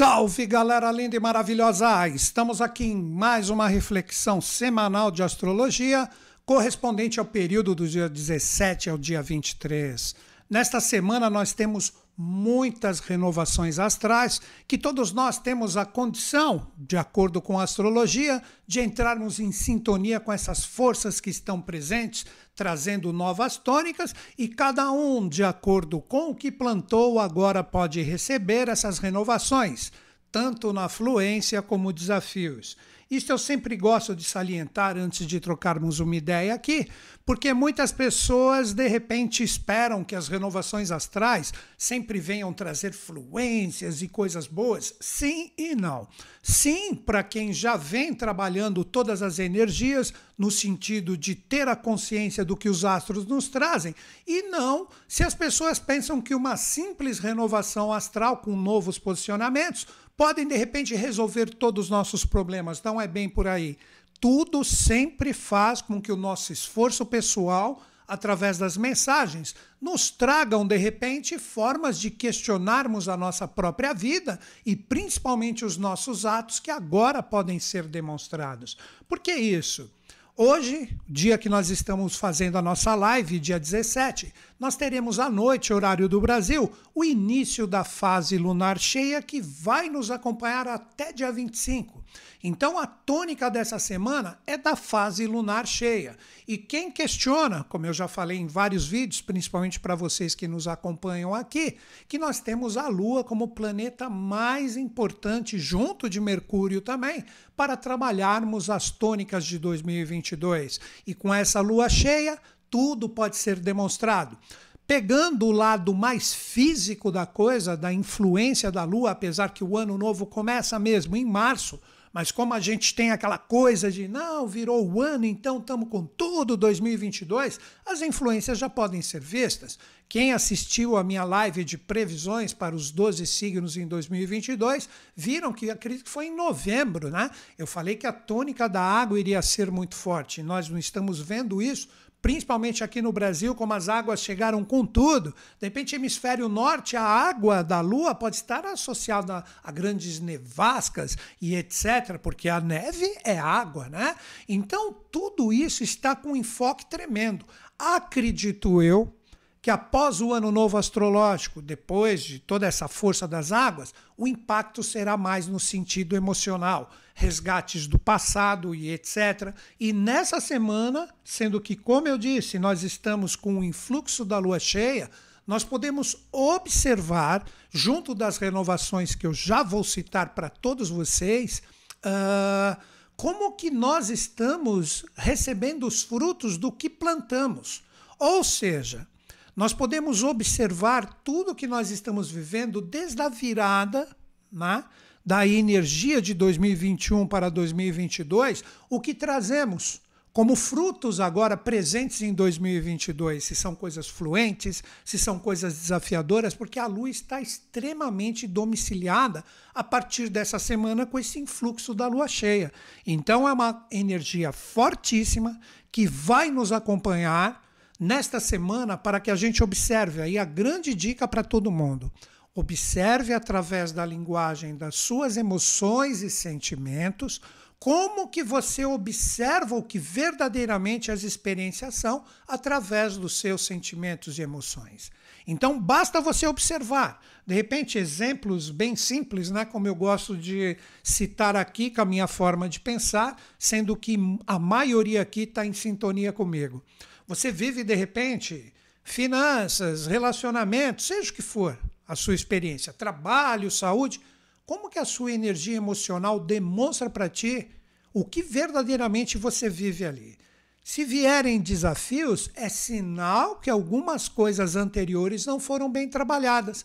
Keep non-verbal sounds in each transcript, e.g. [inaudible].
Salve galera linda e maravilhosa! Estamos aqui em mais uma reflexão semanal de astrologia, correspondente ao período do dia 17 ao dia 23. Nesta semana nós temos muitas renovações astrais que todos nós temos a condição, de acordo com a astrologia, de entrarmos em sintonia com essas forças que estão presentes, trazendo novas tônicas e cada um, de acordo com o que plantou, agora pode receber essas renovações, tanto na fluência como desafios. Isso eu sempre gosto de salientar antes de trocarmos uma ideia aqui, porque muitas pessoas de repente esperam que as renovações astrais sempre venham trazer fluências e coisas boas. Sim e não. Sim, para quem já vem trabalhando todas as energias no sentido de ter a consciência do que os astros nos trazem, e não se as pessoas pensam que uma simples renovação astral com novos posicionamentos podem de repente resolver todos os nossos problemas. Não é bem por aí. Tudo sempre faz com que o nosso esforço pessoal, através das mensagens, nos tragam de repente formas de questionarmos a nossa própria vida e principalmente os nossos atos que agora podem ser demonstrados. Por que isso? Hoje, dia que nós estamos fazendo a nossa live, dia 17, nós teremos à noite, horário do Brasil, o início da fase lunar cheia que vai nos acompanhar até dia 25. Então a tônica dessa semana é da fase lunar cheia. E quem questiona, como eu já falei em vários vídeos, principalmente para vocês que nos acompanham aqui, que nós temos a Lua como planeta mais importante, junto de Mercúrio também, para trabalharmos as tônicas de 2022. E com essa Lua cheia, tudo pode ser demonstrado pegando o lado mais físico da coisa, da influência da Lua, apesar que o ano novo começa mesmo em março, mas como a gente tem aquela coisa de não, virou o ano, então estamos com tudo 2022, as influências já podem ser vistas. Quem assistiu a minha live de previsões para os 12 signos em 2022, viram que acredito que foi em novembro, né? Eu falei que a tônica da água iria ser muito forte. Nós não estamos vendo isso principalmente aqui no Brasil, como as águas chegaram com tudo. De repente, hemisfério norte, a água da Lua pode estar associada a grandes nevascas e etc., porque a neve é água, né? Então, tudo isso está com um enfoque tremendo. Acredito eu que após o ano novo astrológico, depois de toda essa força das águas, o impacto será mais no sentido emocional, resgates do passado e etc. E nessa semana, sendo que, como eu disse, nós estamos com o influxo da lua cheia, nós podemos observar, junto das renovações que eu já vou citar para todos vocês, uh, como que nós estamos recebendo os frutos do que plantamos. Ou seja, nós podemos observar tudo que nós estamos vivendo desde a virada né, da energia de 2021 para 2022, o que trazemos como frutos agora presentes em 2022, se são coisas fluentes, se são coisas desafiadoras, porque a lua está extremamente domiciliada a partir dessa semana com esse influxo da lua cheia. Então é uma energia fortíssima que vai nos acompanhar nesta semana para que a gente observe aí a grande dica para todo mundo. Observe através da linguagem das suas emoções e sentimentos como que você observa o que verdadeiramente as experiências são através dos seus sentimentos e emoções. Então basta você observar. De repente, exemplos bem simples, né, como eu gosto de citar aqui com a minha forma de pensar, sendo que a maioria aqui está em sintonia comigo. Você vive, de repente, finanças, relacionamentos, seja o que for a sua experiência, trabalho, saúde, como que a sua energia emocional demonstra para ti o que verdadeiramente você vive ali. Se vierem desafios, é sinal que algumas coisas anteriores não foram bem trabalhadas,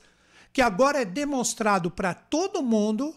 que agora é demonstrado para todo mundo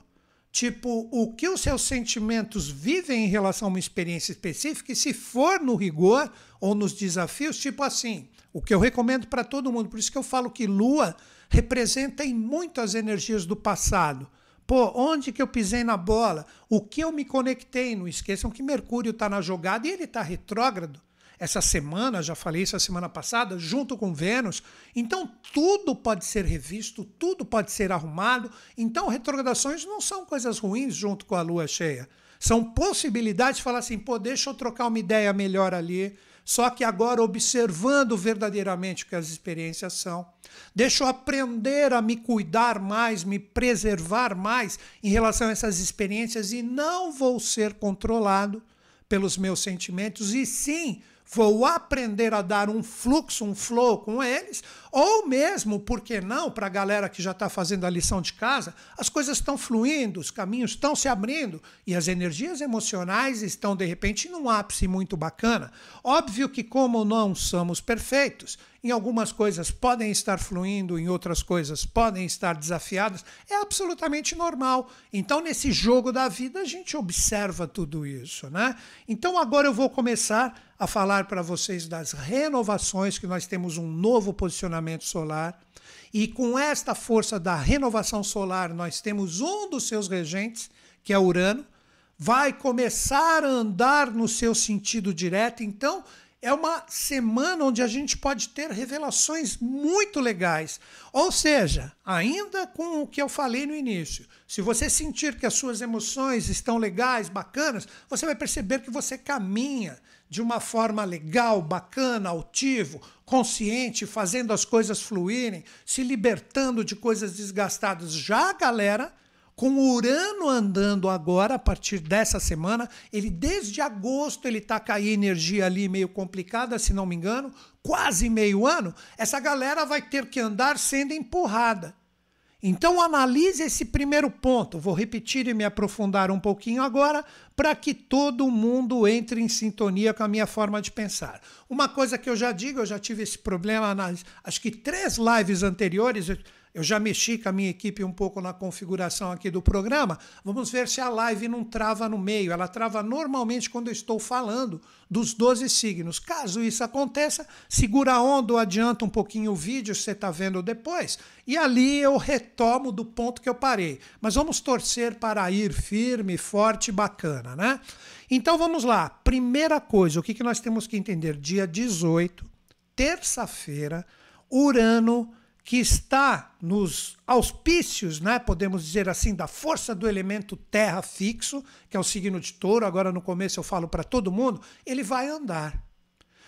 Tipo, o que os seus sentimentos vivem em relação a uma experiência específica, e se for no rigor ou nos desafios, tipo assim, o que eu recomendo para todo mundo, por isso que eu falo que Lua representa em muitas energias do passado. Pô, onde que eu pisei na bola? O que eu me conectei? Não esqueçam que Mercúrio está na jogada e ele está retrógrado. essa semana, já falei isso a semana passada, junto com Vênus. Então tudo pode ser revisto, tudo pode ser arrumado. Então retrogradações não são coisas ruins junto com a lua cheia. São possibilidades de falar assim, pô, deixa eu trocar uma ideia melhor ali, só que agora observando verdadeiramente o que as experiências são. Deixa eu aprender a me cuidar mais, me preservar mais em relação a essas experiências e não vou ser controlado pelos meus sentimentos, e sim vou aprender a dar um fluxo, um flow com eles, ou mesmo, por que não, para a galera que já está fazendo a lição de casa, as coisas estão fluindo, os caminhos estão se abrindo e as energias emocionais estão, de repente, num ápice muito bacana. Óbvio que, como não somos perfeitos, em algumas coisas podem estar fluindo, em outras coisas podem estar desafiadas, é absolutamente normal. Então, nesse jogo da vida, a gente observa tudo isso, né? Então, agora eu vou começar a falar para vocês das renovações, que nós temos um novo posicionamento solar. E com esta força da renovação solar, nós temos um dos seus regentes, que é Urano, vai começar a andar no seu sentido direto. Então, é uma semana onde a gente pode ter revelações muito legais. Ou seja, ainda com o que eu falei no início, se você sentir que as suas emoções estão legais, bacanas, você vai perceber que você caminha de uma forma legal, bacana, altivo, consciente, fazendo as coisas fluírem, se libertando de coisas desgastadas. Já a galera com o Urano andando agora, a partir dessa semana, ele desde agosto ele está caindo energia ali meio complicada, se não me engano, quase meio ano, essa galera vai ter que andar sendo empurrada. Então analise esse primeiro ponto. Vou repetir e me aprofundar um pouquinho agora para que todo mundo entre em sintonia com a minha forma de pensar. Uma coisa que eu já digo, eu já tive esse problema nas acho que três lives anteriores, eu já mexi com a minha equipe um pouco na configuração aqui do programa. Vamos ver se a live não trava no meio. Ela trava normalmente quando eu estou falando dos 12 signos. Caso isso aconteça, segura a onda ou adianta um pouquinho o vídeo, você está vendo depois. E ali eu retomo do ponto que eu parei. Mas vamos torcer para ir firme, forte e bacana, né? Então vamos lá. Primeira coisa, o que, que nós temos que entender? Dia 18, terça-feira, Urano que está nos auspícios, né, podemos dizer assim, da força do elemento terra fixo, que é o signo de touro, agora no começo eu falo para todo mundo, ele vai andar.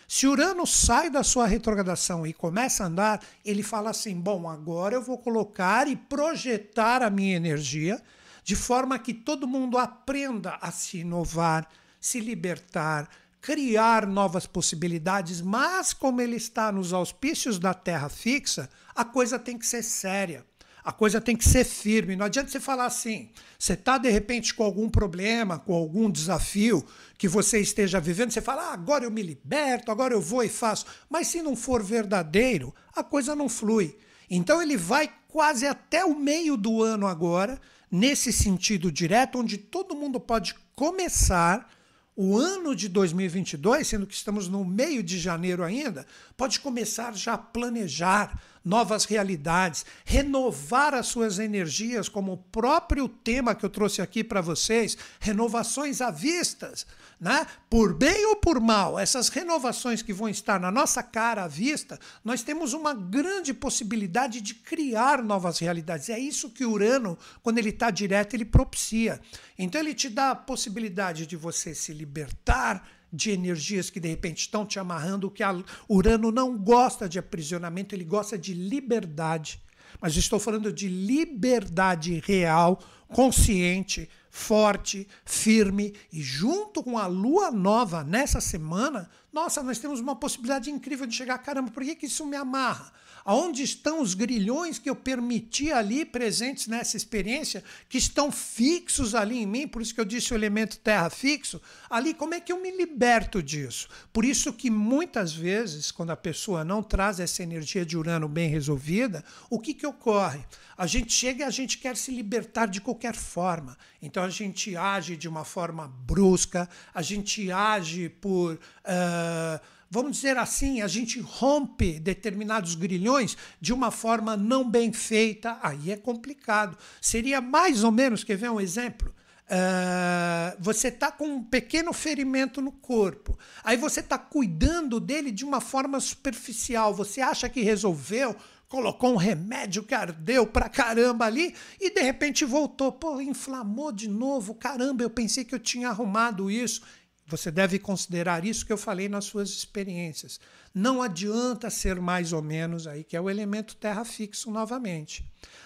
Se Urano sai da sua retrogradação e começa a andar, ele fala assim: bom, agora eu vou colocar e projetar a minha energia de forma que todo mundo aprenda a se inovar, se libertar, criar novas possibilidades, mas como ele está nos auspícios da Terra fixa, a coisa tem que ser séria. A coisa tem que ser firme. Não adianta você falar assim. Você está, de repente, com algum problema, com algum desafio que você esteja vivendo, você fala, ah, agora eu me liberto, agora eu vou e faço. Mas se não for verdadeiro, a coisa não flui. Então ele vai quase até o meio do ano agora, nesse sentido direto, onde todo mundo pode começar o ano de 2022, sendo que estamos no meio de janeiro ainda, pode começar já a planejar novas realidades, renovar as suas energias, como o próprio tema que eu trouxe aqui para vocês, renovações à vistas, né? Por bem ou por mal, essas renovações que vão estar na nossa cara à vista, nós temos uma grande possibilidade de criar novas realidades. É isso que Urano, quando ele está direto, ele propicia. Então ele te dá a possibilidade de você se libertar de energias que de repente estão te amarrando, que Urano não gosta de aprisionamento, ele gosta de liberdade. Mas estou falando de liberdade real, consciente, forte, firme e junto com a lua nova nessa semana, nossa, nós temos uma possibilidade incrível de chegar, caramba, por que, que isso me amarra? Aonde estão os grilhões que eu permiti ali presentes nessa experiência, que estão fixos ali em mim, por isso que eu disse o elemento terra fixo, ali como é que eu me liberto disso? Por isso que muitas vezes, quando a pessoa não traz essa energia de Urano bem resolvida, o que, que ocorre? A gente chega e a gente quer se libertar de qualquer forma. Então a gente age de uma forma brusca, a gente age por. Uh, vamos dizer assim, a gente rompe determinados grilhões de uma forma não bem feita, aí é complicado. Seria mais ou menos, quer ver um exemplo? Uh, você está com um pequeno ferimento no corpo. Aí você está cuidando dele de uma forma superficial. Você acha que resolveu, colocou um remédio que ardeu pra caramba ali e de repente voltou. Pô, inflamou de novo. Caramba, eu pensei que eu tinha arrumado isso. Você deve considerar isso que eu falei nas suas experiências. Não adianta ser mais ou menos aí, que é o elemento terra fixo novamente.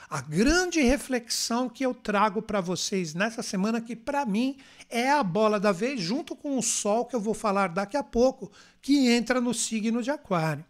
A grande reflexão que eu trago para vocês nessa semana, que para mim é a bola da vez, junto com o Sol, que eu vou falar daqui a pouco, que entra no signo de Aquário.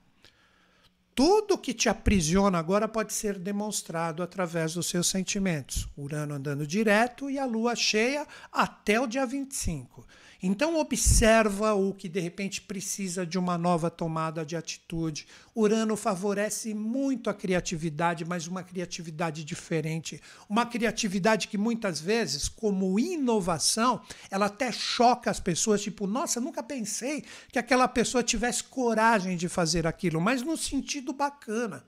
Tudo que te aprisiona agora pode ser demonstrado através dos seus sentimentos. Urano andando direto e a lua cheia até o dia 25. Então observa o que de repente precisa de uma nova tomada de atitude. Urano favorece muito a criatividade, mas uma criatividade diferente, uma criatividade que muitas vezes, como inovação, ela até choca as pessoas, tipo, nossa, nunca pensei que aquela pessoa tivesse coragem de fazer aquilo, mas no sentido bacana.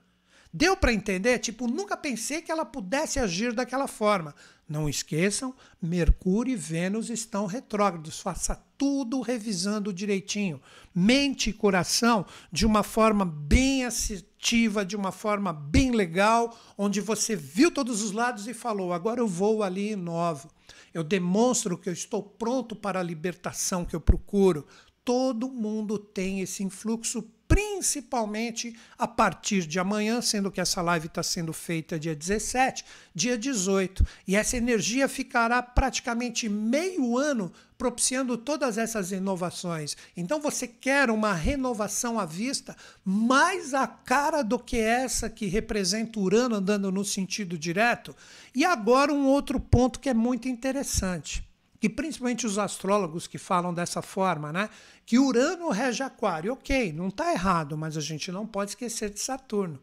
Deu para entender? Tipo, nunca pensei que ela pudesse agir daquela forma. Não esqueçam, Mercúrio e Vênus estão retrógrados. Faça tudo revisando direitinho. Mente e coração de uma forma bem assertiva, de uma forma bem legal, onde você viu todos os lados e falou: agora eu vou ali e inovo. Eu demonstro que eu estou pronto para a libertação que eu procuro. Todo mundo tem esse influxo principalmente a partir de amanhã, sendo que essa live está sendo feita dia 17, dia 18. E essa energia ficará praticamente meio ano propiciando todas essas inovações. Então você quer uma renovação à vista mais a cara do que essa que representa Urano andando no sentido direto? E agora um outro ponto que é muito interessante que principalmente os astrólogos que falam dessa forma, né? Que Urano rege Aquário. Ok, não está errado, mas a gente não pode esquecer de Saturno.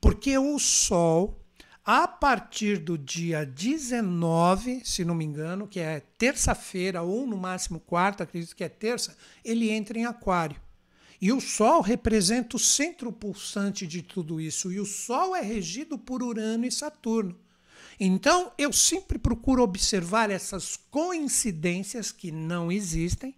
Porque o Sol, a partir do dia 19, se não me engano, que é terça-feira ou no máximo quarta, acredito que é terça, ele entra em Aquário. E o Sol representa o centro pulsante de tudo isso. E o Sol é regido por Urano e Saturno. Então, eu sempre procuro observar essas coincidências que não existem.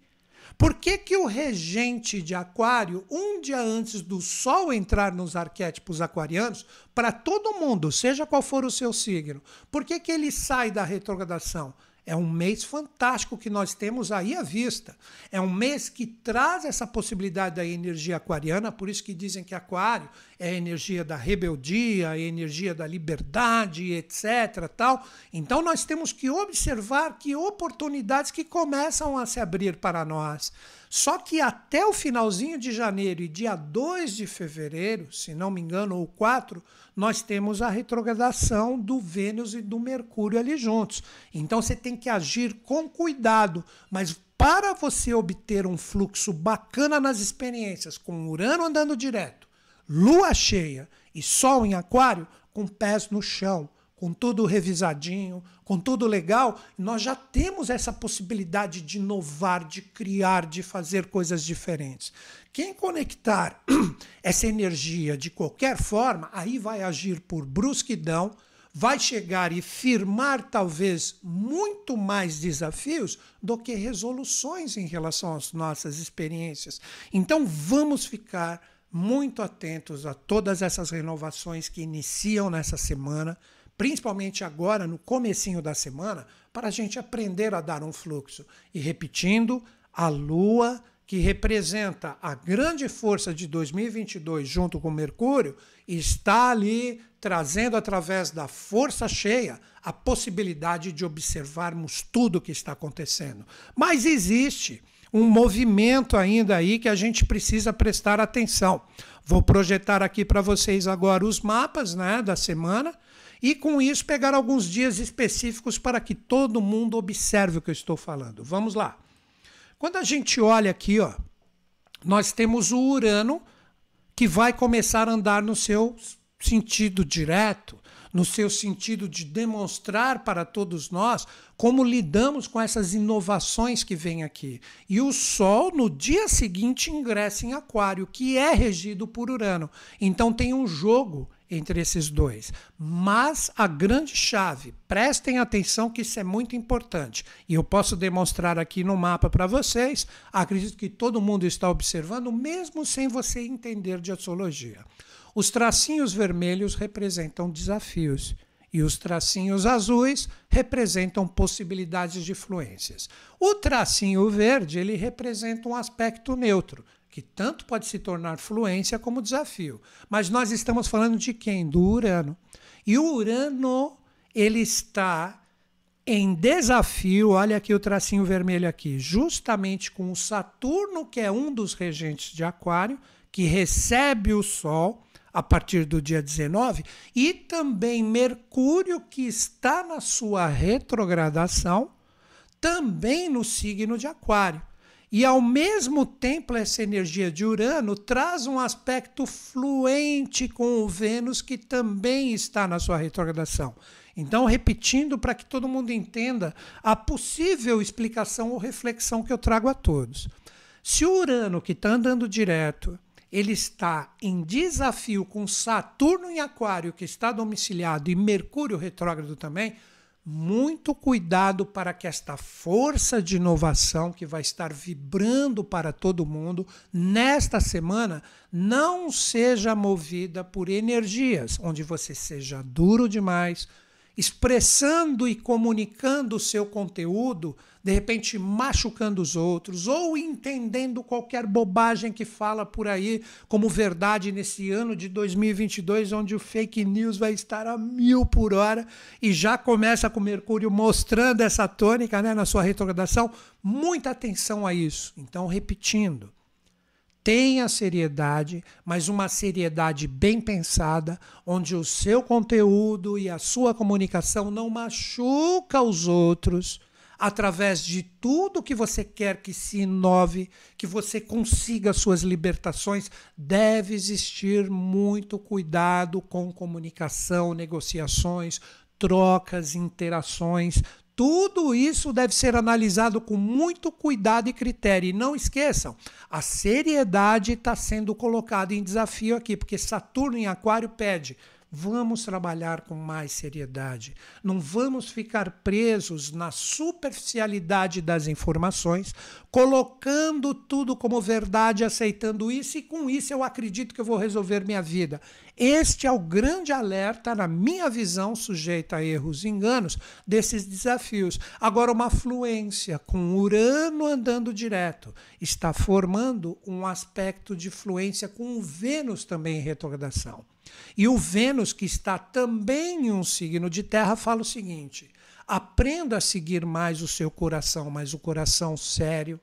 Por que, que o regente de Aquário, um dia antes do Sol entrar nos arquétipos aquarianos, para todo mundo, seja qual for o seu signo, por que, que ele sai da retrogradação? É um mês fantástico que nós temos aí à vista. É um mês que traz essa possibilidade da energia aquariana, por isso que dizem que Aquário é a energia da rebeldia, a energia da liberdade, etc. Tal. Então nós temos que observar que oportunidades que começam a se abrir para nós. Só que até o finalzinho de janeiro e dia 2 de fevereiro, se não me engano, ou 4, nós temos a retrogradação do Vênus e do Mercúrio ali juntos. Então você tem que agir com cuidado, mas para você obter um fluxo bacana nas experiências, com Urano andando direto, Lua cheia e Sol em Aquário, com pés no chão, com tudo revisadinho, com tudo legal, nós já temos essa possibilidade de inovar, de criar, de fazer coisas diferentes. Quem conectar [clears throat] essa energia de qualquer forma, aí vai agir por brusquidão, vai chegar e firmar talvez muito mais desafios do que resoluções em relação às nossas experiências. Então vamos ficar muito atentos a todas essas renovações que iniciam nessa semana principalmente agora no comecinho da semana, para a gente aprender a dar um fluxo. E repetindo, a Lua, que representa a grande força de 2022 junto com Mercúrio, está ali trazendo através da força cheia a possibilidade de observarmos tudo o que está acontecendo. Mas existe um movimento ainda aí que a gente precisa prestar atenção. Vou projetar aqui para vocês agora os mapas né, da semana e com isso pegar alguns dias específicos para que todo mundo observe o que eu estou falando. Vamos lá. Quando a gente olha aqui, ó, nós temos o Urano que vai começar a andar no seu sentido direto, no seu sentido de demonstrar para todos nós como lidamos com essas inovações que vêm aqui. E o Sol, no dia seguinte, ingressa em Aquário, que é regido por Urano. Então tem um jogo entre esses dois. Mas a grande chave, prestem atenção que isso é muito importante. E eu posso demonstrar aqui no mapa para vocês. Acredito que todo mundo está observando, mesmo sem você entender de astrologia. Os tracinhos vermelhos representam desafios e os tracinhos azuis representam possibilidades de fluências. O tracinho verde, ele representa um aspecto neutro, que tanto pode se tornar fluência como desafio. Mas nós estamos falando de quem? Do Urano. E o Urano, ele está em desafio, olha aqui o tracinho vermelho aqui, justamente com o Saturno, que é um dos regentes de Aquário, que recebe o Sol a partir do dia 19, e também Mercúrio, que está na sua retrogradação, também no signo de Aquário. E ao mesmo tempo, essa energia de Urano traz um aspecto fluente com o Vênus, que também está na sua retrogradação. Então, repetindo para que todo mundo entenda a possível explicação ou reflexão que eu trago a todos. Se o Urano, que está andando direto, ele está em desafio com Saturno em Aquário, que está domiciliado, e Mercúrio retrógrado também, muito cuidado para que esta força de inovação que vai estar vibrando para todo mundo nesta semana não seja movida por energias onde você seja duro demais, expressando e comunicando o seu conteúdo, de repente machucando os outros, ou entendendo qualquer bobagem que fala por aí como verdade nesse ano de 2022, onde o fake news vai estar a mil por hora e já começa com Mercúrio mostrando essa tônica né, na sua retrogradação. Muita atenção a isso. Então, repetindo tenha seriedade, mas uma seriedade bem pensada, onde o seu conteúdo e a sua comunicação não machuca os outros através de tudo que você quer que se inove, que você consiga suas libertações, deve existir muito cuidado com comunicação, negociações, trocas, interações, tudo isso deve ser analisado com muito cuidado e critério. E não esqueçam, a seriedade está sendo colocada em desafio aqui, porque Saturno em Aquário pede Vamos trabalhar com mais seriedade. Não vamos ficar presos na superficialidade das informações, colocando tudo como verdade, aceitando isso, e com isso eu acredito que eu vou resolver minha vida. Este é o grande alerta, na minha visão, sujeita a erros e enganos, desses desafios. Agora, uma fluência com Urano andando direto está formando um aspecto de fluência com Vênus também em retrogradação. E o Vênus, que está também em um signo de terra, fala o seguinte: aprenda a seguir mais o seu coração, mas o coração sério,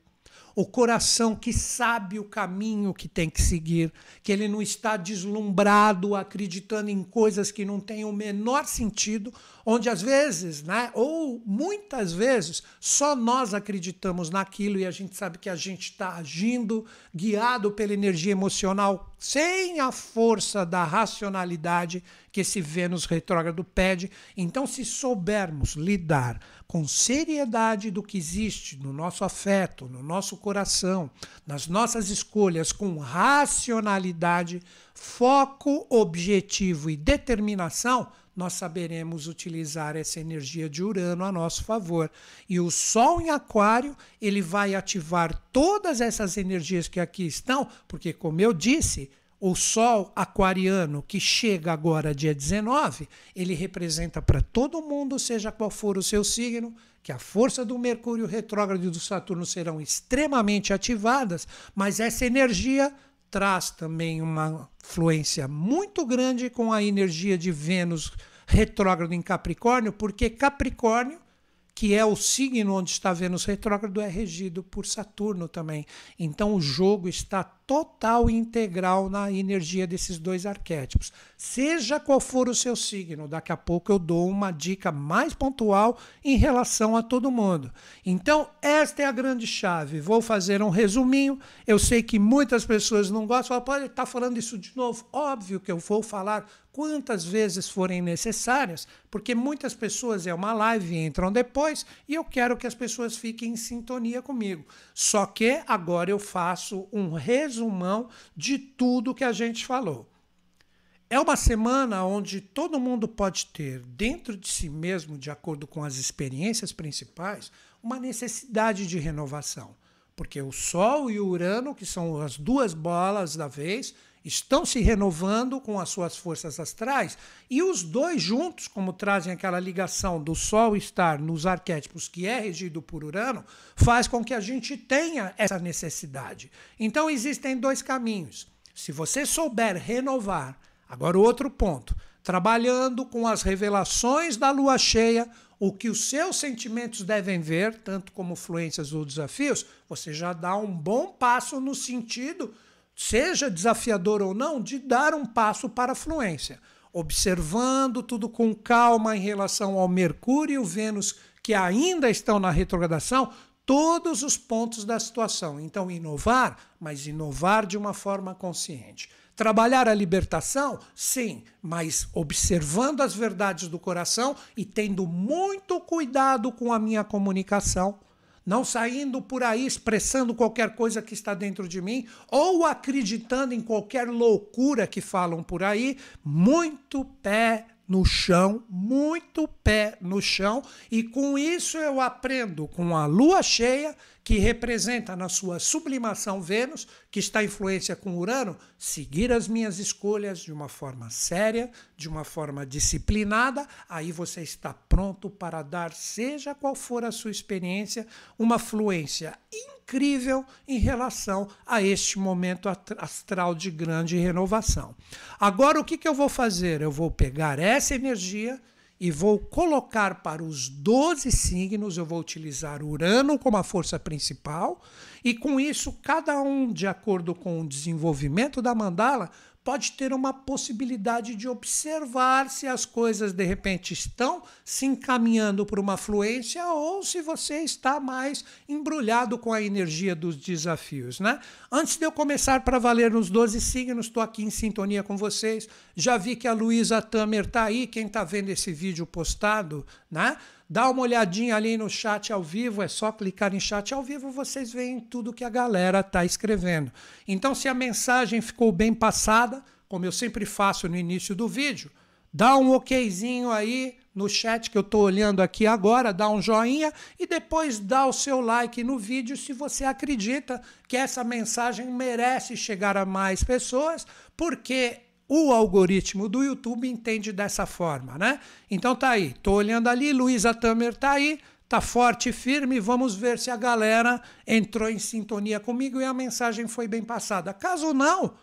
o coração que sabe o caminho que tem que seguir, que ele não está deslumbrado, acreditando em coisas que não têm o menor sentido, onde às vezes, né, ou muitas vezes, só nós acreditamos naquilo e a gente sabe que a gente está agindo guiado pela energia emocional, sem a força da racionalidade que esse Vênus retrógrado pede. Então, se soubermos lidar com seriedade do que existe no nosso afeto, no nosso coração, nas nossas escolhas, com racionalidade, foco, objetivo e determinação, nós saberemos utilizar essa energia de Urano a nosso favor. E o Sol em Aquário, ele vai ativar todas essas energias que aqui estão, porque, como eu disse, o Sol aquariano, que chega agora dia 19, ele representa para todo mundo, seja qual for o seu signo, que a força do Mercúrio retrógrado e do Saturno serão extremamente ativadas, mas essa energia traz também uma fluência muito grande com a energia de Vênus retrógrado em Capricórnio, porque Capricórnio que é o signo onde está Vênus retrógrado, é regido por Saturno também. Então o jogo está total e integral na energia desses dois arquétipos. Seja qual for o seu signo, daqui a pouco eu dou uma dica mais pontual em relação a todo mundo. Então, esta é a grande chave. Vou fazer um resuminho. Eu sei que muitas pessoas não gostam, pode estar falando isso de novo. Óbvio que eu vou falar quantas vezes forem necessárias, porque muitas pessoas é uma live entram depois e eu quero que as pessoas fiquem em sintonia comigo. Só que agora eu faço um resumão de tudo que a gente falou. é uma semana onde todo mundo pode ter dentro de si mesmo, de acordo com as experiências principais, uma necessidade de renovação. Porque o Sol e o Urano, que são as duas bolas da vez, estão se renovando com as suas forças astrais e os dois juntos, como trazem aquela ligação do Sol estar nos arquétipos que é regido por Urano, faz com que a gente tenha essa necessidade. Então existem dois caminhos. Se você souber renovar, agora outro ponto, trabalhando com as revelações da lua cheia, o que os seus sentimentos devem ver, tanto como fluências ou desafios, você já dá um bom passo no sentido seja desafiador ou não, de dar um passo para a fluência, observando tudo com calma em relação ao Mercúrio e o Vênus que ainda estão na retrogradação, todos os pontos da situação. Então, inovar, mas inovar de uma forma consciente. Trabalhar a libertação? Sim, mas observando as verdades do coração e tendo muito cuidado com a minha comunicação não saindo por aí expressando qualquer coisa que está dentro de mim ou acreditando em qualquer loucura que falam por aí, muito pé no chão, muito pé no chão, e com isso eu aprendo com a lua cheia, que representa na sua sublimação Vênus, que está em influência com Urano, seguir as minhas escolhas de uma forma séria, de uma forma disciplinada, aí você está pronto para dar, seja qual for a sua experiência, uma fluência incrível em relação a este momento astral de grande renovação. Agora, o que, que eu vou fazer? Eu vou pegar essa energia e vou colocar para os 12 signos, eu vou utilizar Urano como a força principal, e com isso, cada um, de acordo com o desenvolvimento da mandala, pode ter uma possibilidade de observar se as coisas de repente estão se encaminhando para uma fluência ou se você está mais embrulhado com a energia dos desafios, né? Antes de eu começar para valer nos 12 signos, estou aqui em sintonia com vocês. Já vi que a Luísa Tamer está aí, quem está vendo esse vídeo postado, né? Dá uma olhadinha ali no chat ao vivo, é só clicar em chat ao vivo, vocês veem tudo que a galera está escrevendo. Então, se a mensagem ficou bem passada, como eu sempre faço no início do vídeo, dá um okzinho aí no chat que eu estou olhando aqui agora, dá um joinha e depois dá o seu like no vídeo se você acredita que essa mensagem merece chegar a mais pessoas, porque o algoritmo do YouTube entende dessa forma, né? Então tá aí, tô olhando ali, Luísa Tamer tá aí, tá forte e firme, vamos ver se a galera entrou em sintonia comigo e a mensagem foi bem passada. Caso não,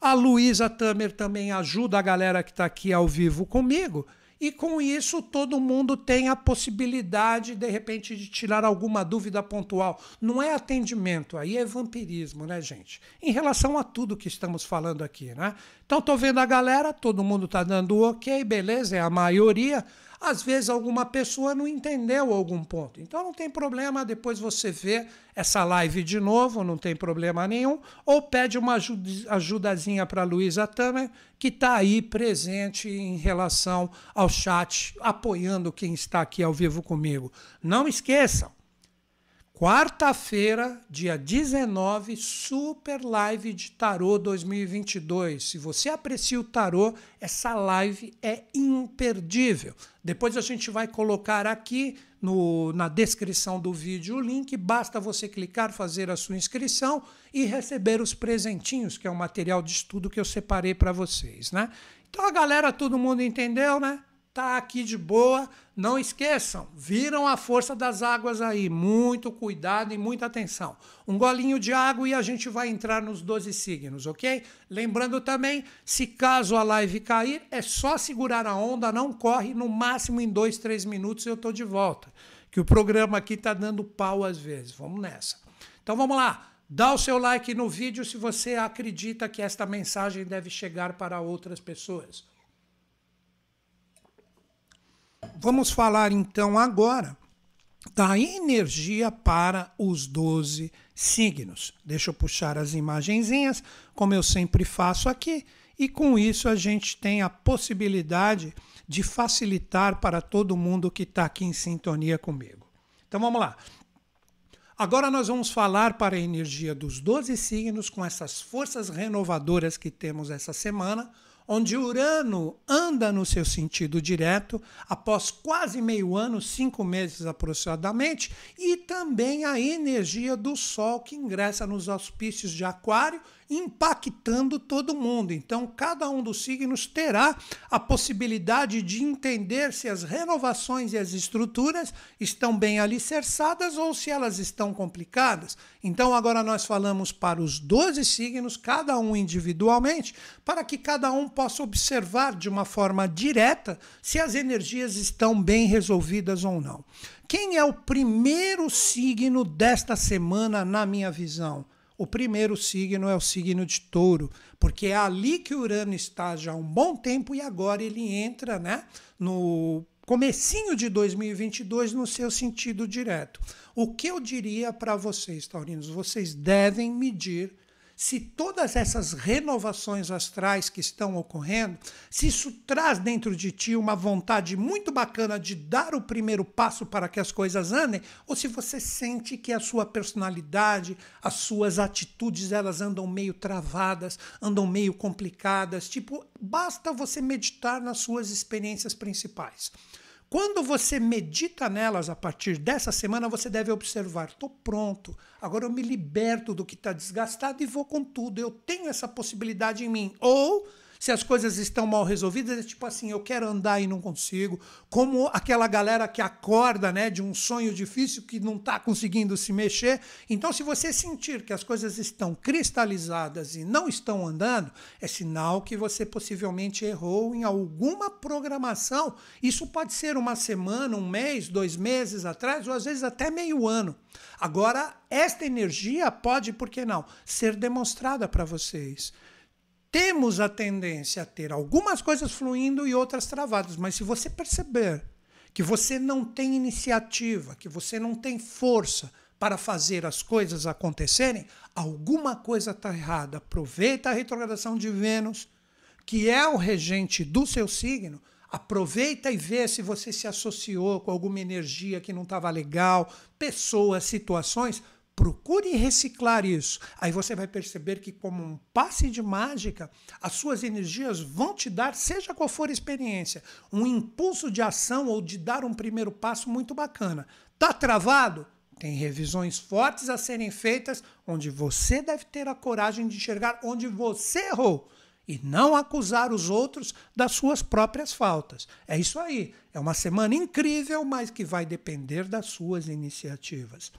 a Luísa Tamer também ajuda a galera que está aqui ao vivo comigo e com isso todo mundo tem a possibilidade, de repente, de tirar alguma dúvida pontual. Não é atendimento, aí é vampirismo, né, gente? Em relação a tudo que estamos falando aqui, né? Então, estou vendo a galera, todo mundo está dando ok, beleza, é a maioria. Às vezes alguma pessoa não entendeu algum ponto. Então não tem problema, depois você vê essa live de novo, não tem problema nenhum. Ou pede uma ajudazinha para a Luísa Tamer, que está aí presente em relação ao chat, apoiando quem está aqui ao vivo comigo. Não esqueçam, Quarta-feira, dia 19, Super Live de Tarô 2022. Se você aprecia o tarô, essa live é imperdível. Depois a gente vai colocar aqui no, na descrição do vídeo o link. Basta você clicar, fazer a sua inscrição e receber os presentinhos, que é o material de estudo que eu separei para vocês, né? Então a galera, todo mundo entendeu, né? Tá aqui de boa. Não esqueçam, viram a força das águas aí. Muito cuidado e muita atenção. Um golinho de água e a gente vai entrar nos 12 signos, ok? Lembrando também, se caso a live cair, é só segurar a onda, não corre, no máximo em 2, 3 minutos eu tô de volta. Que o programa aqui tá dando pau às vezes. Vamos nessa. Então vamos lá. Dá o seu like no vídeo se você acredita que esta mensagem deve chegar para outras pessoas. Vamos falar então agora da energia para os 12 signos. Deixa eu puxar as imagenzinhas, como eu sempre faço aqui, e com isso a gente tem a possibilidade de facilitar para todo mundo que está aqui em sintonia comigo. Então vamos lá. Agora nós vamos falar para a energia dos 12 signos com essas forças renovadoras que temos essa semana onde Urano anda no seu sentido direto após quase meio ano, cinco meses aproximadamente, e também a energia do Sol que ingressa nos auspícios de Aquário impactando todo mundo. Então, cada um dos signos terá a possibilidade de entender se as renovações e as estruturas estão bem alicerçadas ou se elas estão complicadas. Então, agora nós falamos para os 12 signos, cada um individualmente, para que cada um possa observar de uma forma direta se as energias estão bem resolvidas ou não. Quem é o primeiro signo desta semana, na minha visão? O primeiro signo é o signo de touro, porque é ali que Urano está já há um bom tempo e agora ele entra né, no comecinho de 2022 no seu sentido direto. O que eu diria para vocês, taurinos? Vocês devem medir se todas essas renovações astrais que estão ocorrendo, se isso traz dentro de ti uma vontade muito bacana de dar o primeiro passo para que as coisas andem, ou se você sente que a sua personalidade, as suas atitudes, elas andam meio travadas, andam meio complicadas, tipo, basta você meditar nas suas experiências principais. Quando você medita nelas a partir dessa semana, você deve observar: estou pronto, agora eu me liberto do que está desgastado e vou com tudo. Eu tenho essa possibilidade em mim. Ou se as coisas estão mal resolvidas, é tipo assim, eu quero andar e não consigo, como aquela galera que acorda, né, de um sonho difícil que não está conseguindo se mexer. Então, se você sentir que as coisas estão cristalizadas e não estão andando, é sinal que você possivelmente errou em alguma programação. Isso pode ser uma semana, um mês, dois meses atrás, ou às vezes até meio ano. Agora, esta energia pode, por que não, ser demonstrada para vocês temos a tendência a ter algumas coisas fluindo e outras travadas, mas se você perceber que você não tem iniciativa, que você não tem força para fazer as coisas acontecerem, alguma coisa está errada. Aproveita a retrogradação de Vênus, que é o regente do seu signo, aproveita e vê se você se associou com alguma energia que não estava legal, pessoas, situações Procure reciclar isso. Aí você vai perceber que, como um passe de mágica, as suas energias vão te dar, seja qual for a experiência, um impulso de ação ou de dar um primeiro passo muito bacana. Tá travado? Tem revisões fortes a serem feitas, onde você deve ter a coragem de enxergar onde você errou e não acusar os outros das suas próprias faltas. É isso aí. É uma semana incrível, mas que vai depender das suas iniciativas.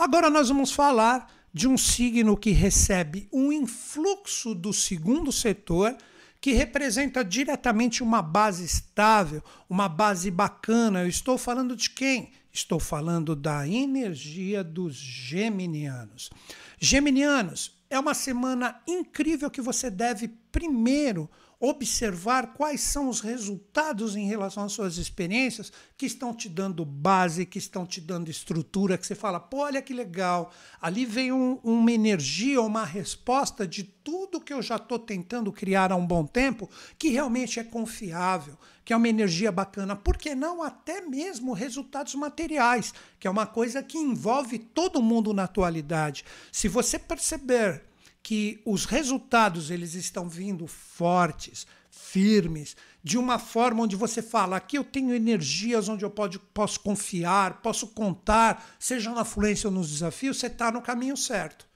Agora nós vamos falar de um signo que recebe um influxo do segundo setor, que representa diretamente uma base estável, uma base bacana. Eu estou falando de quem? Estou falando da energia dos geminianos. Geminianos, é uma semana incrível que você deve primeiro observar quais são os resultados em relação às suas experiências que estão te dando base, que estão te dando estrutura, que você fala, pô, olha que legal, ali vem um, uma energia, uma resposta de tudo que eu já estou tentando criar há um bom tempo, que realmente é confiável, que é uma energia bacana, por que não até mesmo resultados materiais, que é uma coisa que envolve todo mundo na atualidade. Se você perceber que os resultados eles estão vindo fortes, firmes, de uma forma onde você fala: aqui eu tenho energias onde eu pode, posso confiar, posso contar, seja na fluência ou nos desafios, você está no caminho certo.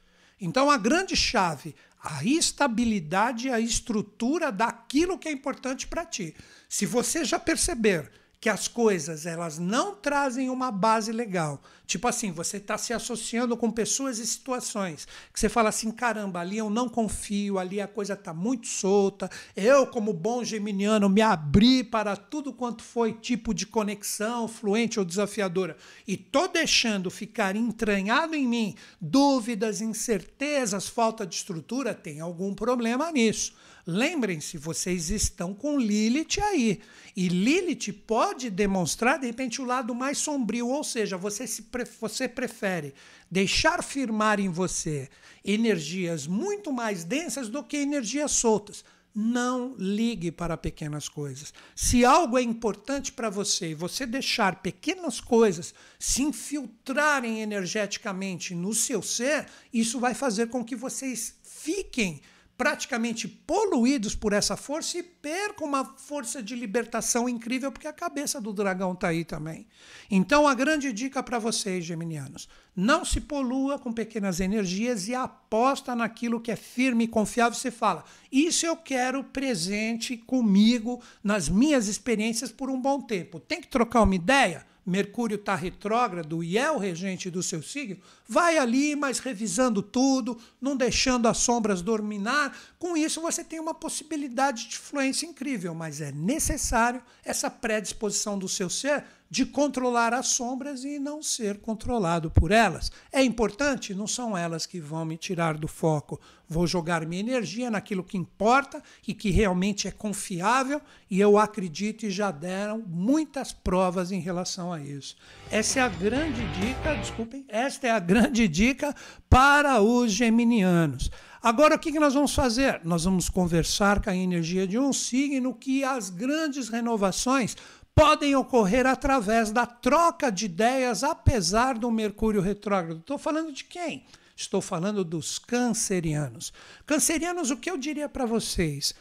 Então a grande chave, a estabilidade e a estrutura daquilo que é importante para ti. Se você já perceber que as coisas elas não trazem uma base legal. Tipo assim, você está se associando com pessoas e situações que você fala assim, caramba, ali eu não confio, ali a coisa está muito solta. Eu, como bom geminiano, me abri para tudo quanto foi tipo de conexão, fluente ou desafiadora, e tô deixando ficar entranhado em mim dúvidas, incertezas, falta de estrutura, tem algum problema nisso. Lembrem-se, vocês estão com Lilith aí. E Lilith pode demonstrar, de repente, o lado mais sombrio, ou seja, você, se, você prefere deixar firmar em você energias muito mais densas do que energias soltas. Não ligue para pequenas coisas. Se algo é importante para você e você deixar pequenas coisas se infiltrarem energeticamente no seu ser, isso vai fazer com que vocês fiquem praticamente poluídos por essa força e percam uma força de libertação incrível, porque a cabeça do dragão está aí também. Então, a grande dica para vocês, geminianos: não se polua com pequenas energias e aposta naquilo que é firme e confiável. Você fala, isso eu quero presente comigo nas minhas experiências por um bom tempo. Tem que trocar uma ideia? Mercúrio está retrógrado e é o regente do seu signo, vai ali, mas revisando tudo, não deixando as sombras dominar. Com isso, você tem uma possibilidade de influência incrível, mas é necessário essa predisposição do seu ser de controlar as sombras e não ser controlado por elas. É importante? Não são elas que vão me tirar do foco. Vou jogar minha energia naquilo que importa e que realmente é confiável, e eu acredito e já deram muitas provas em relação a isso. Essa é a grande dica, desculpem, esta é a grande dica para os geminianos. Agora, o que nós vamos fazer? Nós vamos conversar com a energia de um signo que as grandes renovações podem ocorrer através da troca de ideias, apesar do Mercúrio retrógrado. Estou falando de quem? Estou falando dos cancerianos. Cancerianos, o que eu diria para vocês?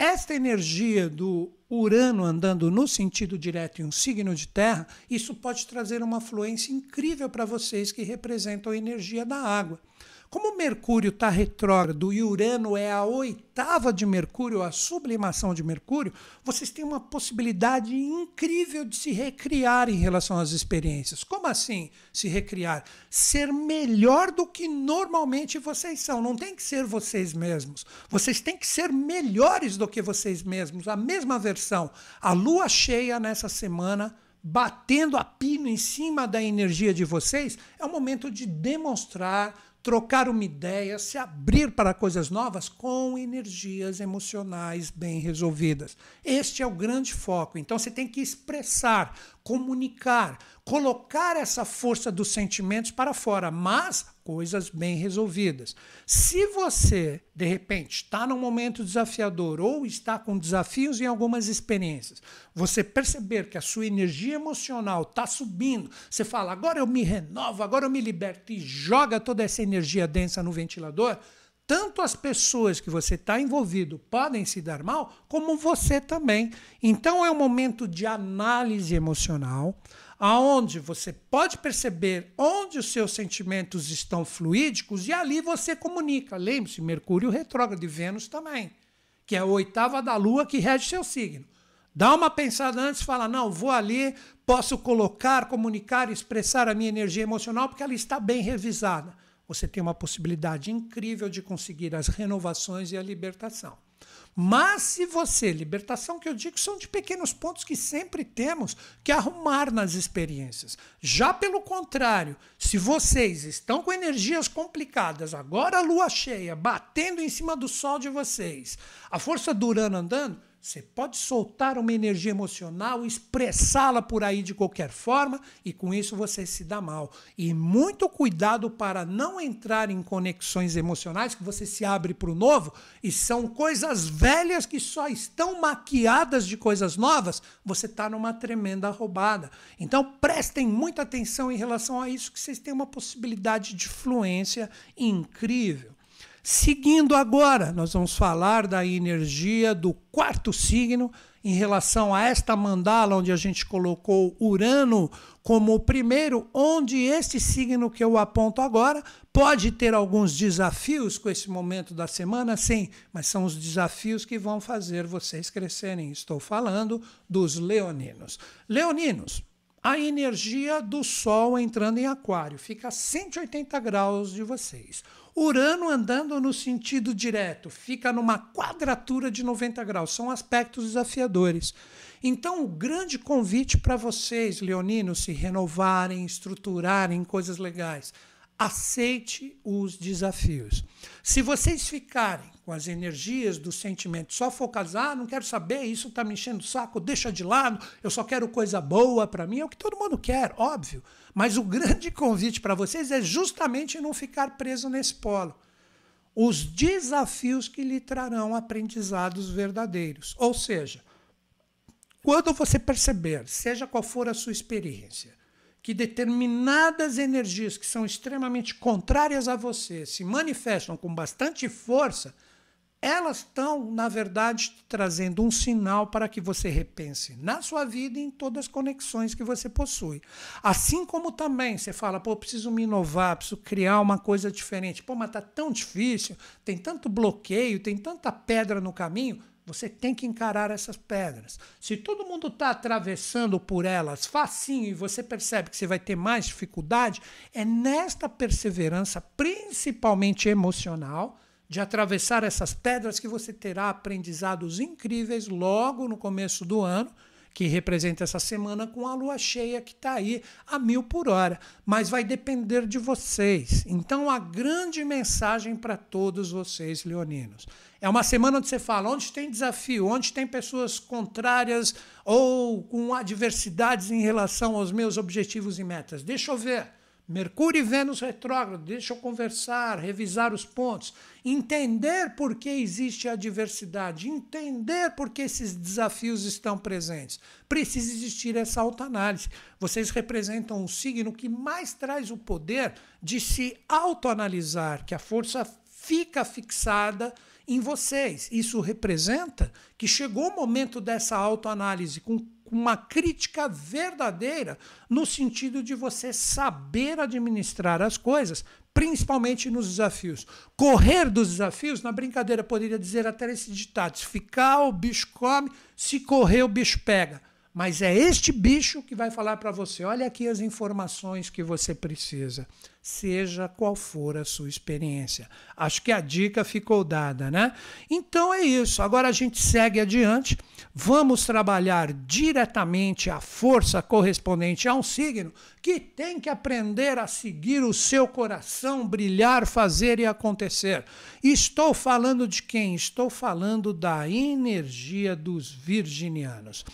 Esta energia do Urano andando no sentido direto em um signo de terra, isso pode trazer uma fluência incrível para vocês que representam a energia da água. Como Mercúrio está retrógrado e Urano é a oitava de Mercúrio, a sublimação de Mercúrio, vocês têm uma possibilidade incrível de se recriar em relação às experiências. Como assim se recriar? Ser melhor do que normalmente vocês são. Não tem que ser vocês mesmos. Vocês têm que ser melhores do que vocês mesmos. A mesma versão. A lua cheia nessa semana batendo a pino em cima da energia de vocês, é o momento de demonstrar trocar uma ideia, se abrir para coisas novas com energias emocionais bem resolvidas. Este é o grande foco. Então você tem que expressar, comunicar, colocar essa força dos sentimentos para fora, mas coisas bem resolvidas. Se você, de repente, está num momento desafiador ou está com desafios em algumas experiências, você perceber que a sua energia emocional está subindo, você fala, agora eu me renovo, agora eu me liberto e joga toda essa energia densa no ventilador, tanto as pessoas que você está envolvido podem se dar mal, como você também. Então é um momento de análise emocional, aonde você pode perceber onde os seus sentimentos estão fluídicos e ali você comunica. Lembre-se, Mercúrio retrógrado e Vênus também, que é a oitava da Lua que rege seu signo. Dá uma pensada antes, fala: não, vou ali, posso colocar, comunicar, expressar a minha energia emocional porque ela está bem revisada você tem uma possibilidade incrível de conseguir as renovações e a libertação. Mas se você, libertação que eu digo são de pequenos pontos que sempre temos que arrumar nas experiências. Já pelo contrário, se vocês estão com energias complicadas, agora a lua cheia batendo em cima do sol de vocês, a força do Urano andando, você pode soltar uma energia emocional, expressá-la por aí de qualquer forma e com isso você se dá mal. E muito cuidado para não entrar em conexões emocionais que você se abre para o novo e são coisas velhas que só estão maquiadas de coisas novas. Você está numa tremenda roubada. Então prestem muita atenção em relação a isso, que vocês têm uma possibilidade de fluência incrível. Seguindo agora, nós vamos falar da energia do quarto signo em relação a esta mandala, onde a gente colocou Urano como o primeiro, onde este signo que eu aponto agora pode ter alguns desafios com esse momento da semana, sim, mas são os desafios que vão fazer vocês crescerem. Estou falando dos leoninos. Leoninos, a energia do Sol entrando em Aquário fica a 180 graus de vocês. Urano andando no sentido direto fica numa quadratura de 90 graus. São aspectos desafiadores. Então, o grande convite para vocês, leoninos, se renovarem, estruturarem coisas legais. Aceite os desafios. Se vocês ficarem com as energias do sentimento só focadas, ah, não quero saber, isso está me enchendo o saco, deixa de lado, eu só quero coisa boa para mim, é o que todo mundo quer, óbvio. Mas o grande convite para vocês é justamente não ficar preso nesse polo. Os desafios que lhe trarão aprendizados verdadeiros. Ou seja, quando você perceber, seja qual for a sua experiência, que determinadas energias que são extremamente contrárias a você se manifestam com bastante força, elas estão, na verdade, trazendo um sinal para que você repense na sua vida e em todas as conexões que você possui. Assim como também você fala, pô, preciso me inovar, preciso criar uma coisa diferente. Pô, mas tá tão difícil, tem tanto bloqueio, tem tanta pedra no caminho. Você tem que encarar essas pedras. Se todo mundo está atravessando por elas facinho e você percebe que você vai ter mais dificuldade, é nesta perseverança, principalmente emocional, de atravessar essas pedras que você terá aprendizados incríveis logo no começo do ano, que representa essa semana com a lua cheia que está aí a mil por hora. Mas vai depender de vocês. Então, a grande mensagem para todos vocês, leoninos. É uma semana onde você fala onde tem desafio, onde tem pessoas contrárias ou com adversidades em relação aos meus objetivos e metas. Deixa eu ver. Mercúrio e Vênus retrógrado, deixa eu conversar, revisar os pontos, entender por que existe a diversidade, entender por que esses desafios estão presentes. Precisa existir essa autoanálise. Vocês representam um signo que mais traz o poder de se autoanalisar, que a força fica fixada em vocês. Isso representa que chegou o momento dessa autoanálise com uma crítica verdadeira no sentido de você saber administrar as coisas, principalmente nos desafios. Correr dos desafios, na brincadeira poderia dizer até esse ditado: se ficar o bicho come, se correr o bicho pega. Mas é este bicho que vai falar para você: olha aqui as informações que você precisa, seja qual for a sua experiência. Acho que a dica ficou dada, né? Então é isso. Agora a gente segue adiante. Vamos trabalhar diretamente a força correspondente a um signo que tem que aprender a seguir o seu coração, brilhar, fazer e acontecer. Estou falando de quem? Estou falando da energia dos virginianos.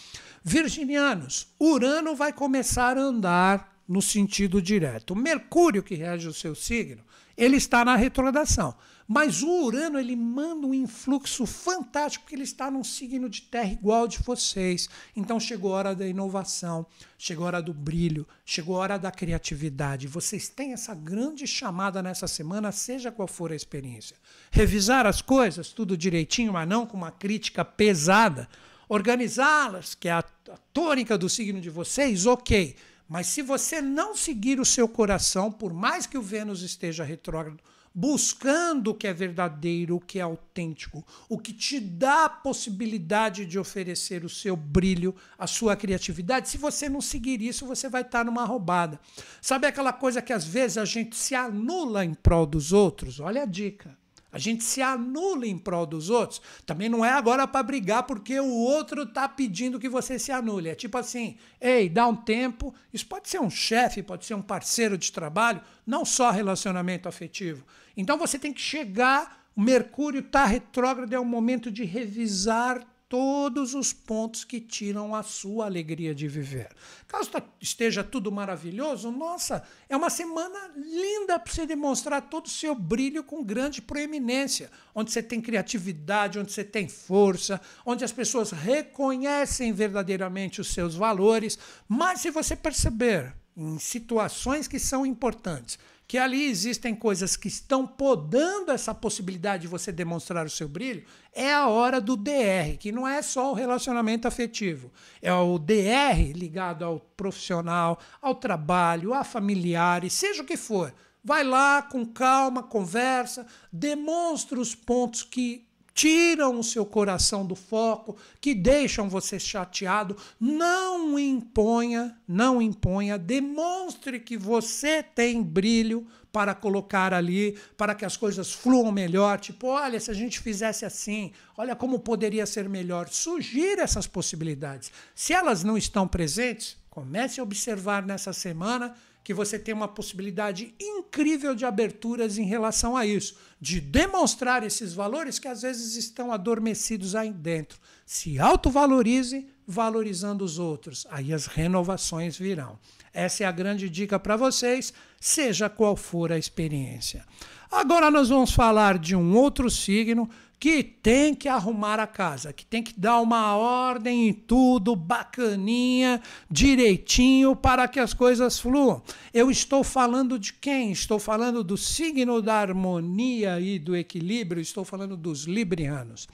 Virginianos, Urano vai começar a andar no sentido direto. Mercúrio, que rege o seu signo, ele está na retrogradação. Mas o Urano ele manda um influxo fantástico, porque ele está num signo de terra igual de vocês. Então chegou a hora da inovação, chegou a hora do brilho, chegou a hora da criatividade. Vocês têm essa grande chamada nessa semana, seja qual for a experiência. Revisar as coisas, tudo direitinho, mas não com uma crítica pesada organizá-las, que é a, a tônica do signo de vocês, ok. Mas se você não seguir o seu coração, por mais que o Vênus esteja retrógrado, buscando o que é verdadeiro, o que é autêntico, o que te dá a possibilidade de oferecer o seu brilho, a sua criatividade. Se você não seguir isso, você vai estar numa roubada. Sabe aquela coisa que às vezes a gente se anula em prol dos outros? Olha a dica. A gente se anula em prol dos outros. Também não é agora para brigar porque o outro está pedindo que você se anule. É tipo assim, ei, dá um tempo. Isso pode ser um chefe, pode ser um parceiro de trabalho, não só relacionamento afetivo. Então você tem que chegar. O Mercúrio está retrógrado, é o momento de revisar todos os pontos que tiram a sua alegria de viver. Caso tá, esteja tudo maravilhoso, nossa, é uma semana linda para você demonstrar todo o seu brilho com grande proeminência, onde você tem criatividade, onde você tem força, onde as pessoas reconhecem verdadeiramente os seus valores. Mas se você perceber em situações que são importantes, que ali existem coisas que estão podando essa possibilidade de você demonstrar o seu brilho, é a hora do DR, que não é só o relacionamento afetivo. É o DR ligado ao profissional, ao trabalho, a familiares, seja o que for. Vai lá com calma, conversa, demonstra os pontos que tiram o seu coração do foco, que deixam você chateado. Não imponha, não imponha, demonstre que você tem brilho para colocar ali, para que as coisas fluam melhor. Tipo, olha, se a gente fizesse assim, olha como poderia ser melhor. Sugira essas possibilidades. Se elas não estão presentes, comece a observar nessa semana que você tem uma possibilidade incrível de aberturas em relação a isso, de demonstrar esses valores que às vezes estão adormecidos aí dentro. Se autovalorize valorizando os outros, aí as renovações virão. Essa é a grande dica para vocês, seja qual for a experiência. Agora nós vamos falar de um outro signo que tem que arrumar a casa, que tem que dar uma ordem em tudo, bacaninha, direitinho, para que as coisas fluam. Eu estou falando de quem? Estou falando do signo da harmonia e do equilíbrio, estou falando dos librianos.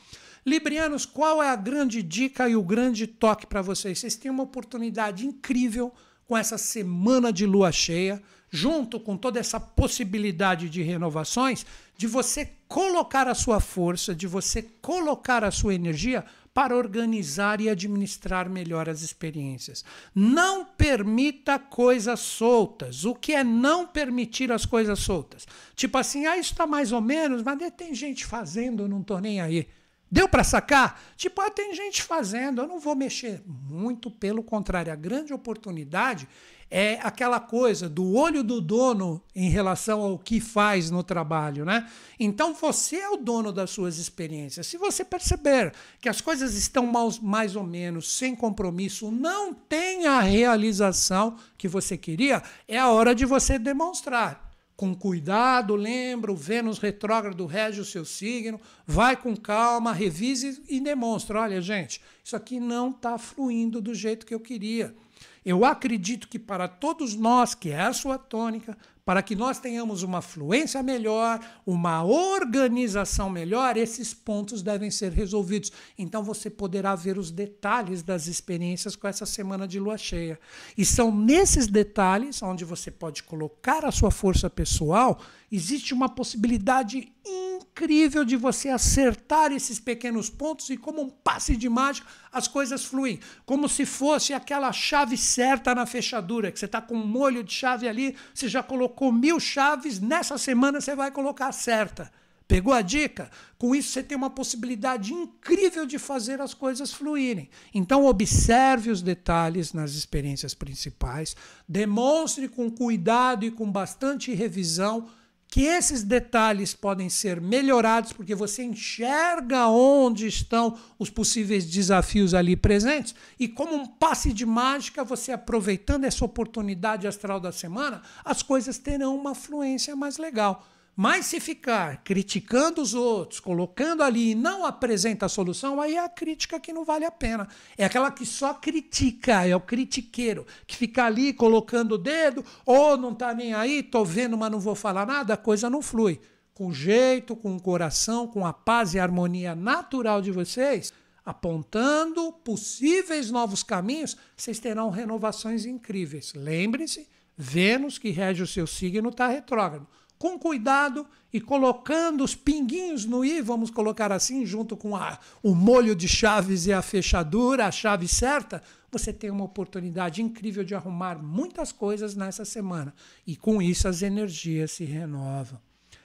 Librianos, qual é a grande dica e o grande toque para vocês? Vocês têm uma oportunidade incrível com essa semana de lua cheia, junto com toda essa possibilidade de renovações, de você colocar a sua força, de você colocar a sua energia para organizar e administrar melhor as experiências. Não permita coisas soltas. O que é não permitir as coisas soltas? Tipo assim, ah, isso está mais ou menos, mas tem gente fazendo, eu não estou nem aí. Deu para sacar? Tipo, ah, tem gente fazendo, eu não vou mexer. Muito pelo contrário, a grande oportunidade é aquela coisa do olho do dono em relação ao que faz no trabalho, né? Então você é o dono das suas experiências. Se você perceber que as coisas estão mais, mais ou menos sem compromisso, não tem a realização que você queria, é a hora de você demonstrar com cuidado, lembra, o Vênus retrógrado rege o seu signo, vai com calma, revise e demonstra: olha, gente, isso aqui não está fluindo do jeito que eu queria. Eu acredito que para todos nós, que é a sua tônica, para que nós tenhamos uma fluência melhor, uma organização melhor, esses pontos devem ser resolvidos. Então você poderá ver os detalhes das experiências com essa semana de lua cheia. E são nesses detalhes onde você pode colocar a sua força pessoal, existe uma possibilidade incrível de você acertar esses pequenos pontos e como um passe de mágica as coisas fluem, como se fosse aquela chave certa na fechadura, que você está com um molho de chave ali, você já colocou mil chaves, nessa semana você vai colocar a certa. Pegou a dica? Com isso você tem uma possibilidade incrível de fazer as coisas fluírem. Então observe os detalhes nas experiências principais, demonstre com cuidado e com bastante revisão que esses detalhes podem ser melhorados porque você enxerga onde estão os possíveis desafios ali presentes e como um passe de mágica, você aproveitando essa oportunidade astral da semana, as coisas terão uma fluência mais legal. Mas se ficar criticando os outros, colocando ali e não apresenta a solução, aí é a crítica que não vale a pena. É aquela que só critica, é o critiqueiro, que fica ali colocando o dedo, ou não está nem aí, estou vendo, mas não vou falar nada, a coisa não flui. Com jeito, com coração, com a paz e a harmonia natural de vocês, apontando possíveis novos caminhos, vocês terão renovações incríveis. Lembre-se, Vênus, que rege o seu signo, está retrógrado com cuidado e colocando os pinguinhos no i, vamos colocar assim, junto com a, o molho de chaves e a fechadura, a chave certa, você tem uma oportunidade incrível de arrumar muitas coisas nessa semana. E com isso as energias se renovam.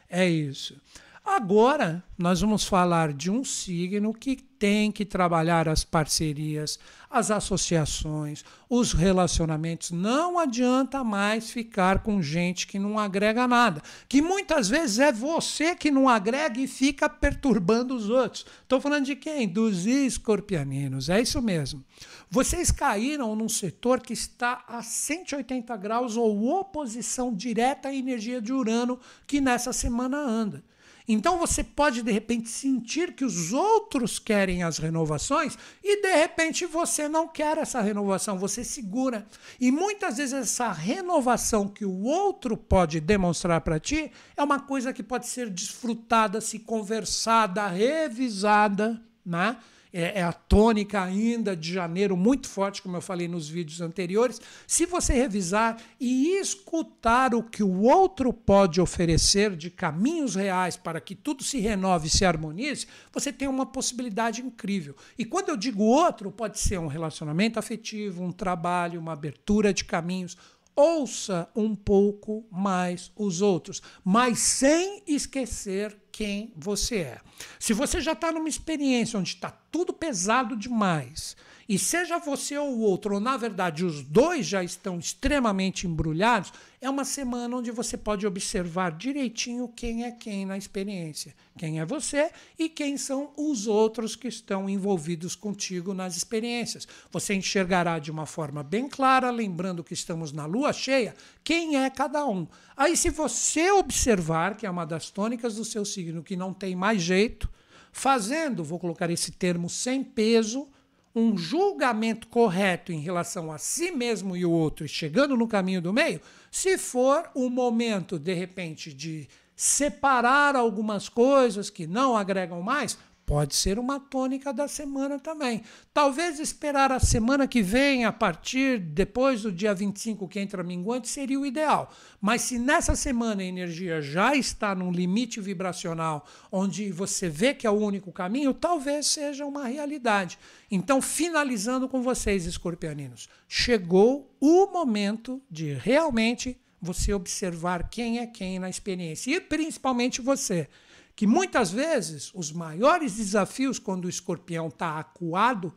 É isso. Agora, nós vamos falar de um signo que tem que trabalhar as parcerias, as associações, os relacionamentos. Não adianta mais ficar com gente que não agrega nada, que muitas vezes é você que não agrega e fica perturbando os outros. Estou falando de quem? Dos escorpianinos, é isso mesmo. Vocês caíram num setor que está a 180 graus ou oposição direta à energia de Urano que nessa semana anda. Então você pode de repente sentir que os outros querem as renovações e de repente você não quer essa renovação, você segura. E muitas vezes essa renovação que o outro pode demonstrar para ti é uma coisa que pode ser desfrutada, se conversada, revisada, né? É, é, a tônica ainda de janeiro muito forte, como eu falei nos vídeos anteriores. Se você revisar e escutar o que o outro pode oferecer de caminhos reais para que tudo se renove e se harmonize, você tem uma possibilidade incrível. E quando eu digo outro, pode ser um relacionamento afetivo, um trabalho, uma abertura de caminhos, ouça um pouco mais os outros, mas sem esquecer quem você é. Se você já está numa experiência onde está tudo pesado demais, e seja você ou o outro, ou na verdade os dois já estão extremamente embrulhados, é uma semana onde você pode observar direitinho quem é quem na experiência. Quem é você e quem são os outros que estão envolvidos contigo nas experiências. Você enxergará de uma forma bem clara, lembrando que estamos na lua cheia, quem é cada um. Aí, se você observar que é uma das tônicas do seu signo que não tem mais jeito, fazendo, vou colocar esse termo sem peso, um julgamento correto em relação a si mesmo e o outro, chegando no caminho do meio, se for um momento, de repente, de separar algumas coisas que não agregam mais, Pode ser uma tônica da semana também. Talvez esperar a semana que vem, a partir depois do dia 25 que entra minguante, seria o ideal. Mas se nessa semana a energia já está num limite vibracional, onde você vê que é o único caminho, talvez seja uma realidade. Então, finalizando com vocês, escorpianinos, chegou o momento de realmente você observar quem é quem na experiência, e principalmente você que muitas vezes os maiores desafios quando o escorpião está acuado,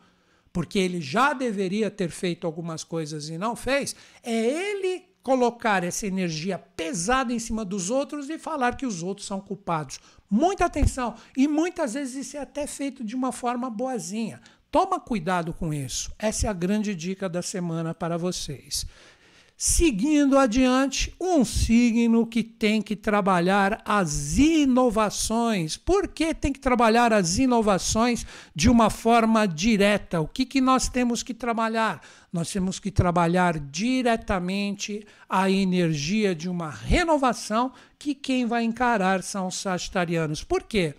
porque ele já deveria ter feito algumas coisas e não fez, é ele colocar essa energia pesada em cima dos outros e falar que os outros são culpados. Muita atenção. E muitas vezes isso é até feito de uma forma boazinha. Toma cuidado com isso. Essa é a grande dica da semana para vocês. Seguindo adiante, um signo que tem que trabalhar as inovações. Por que tem que trabalhar as inovações de uma forma direta? O que, que nós temos que trabalhar? Nós temos que trabalhar diretamente a energia de uma renovação que quem vai encarar são os sagitarianos. Por quê?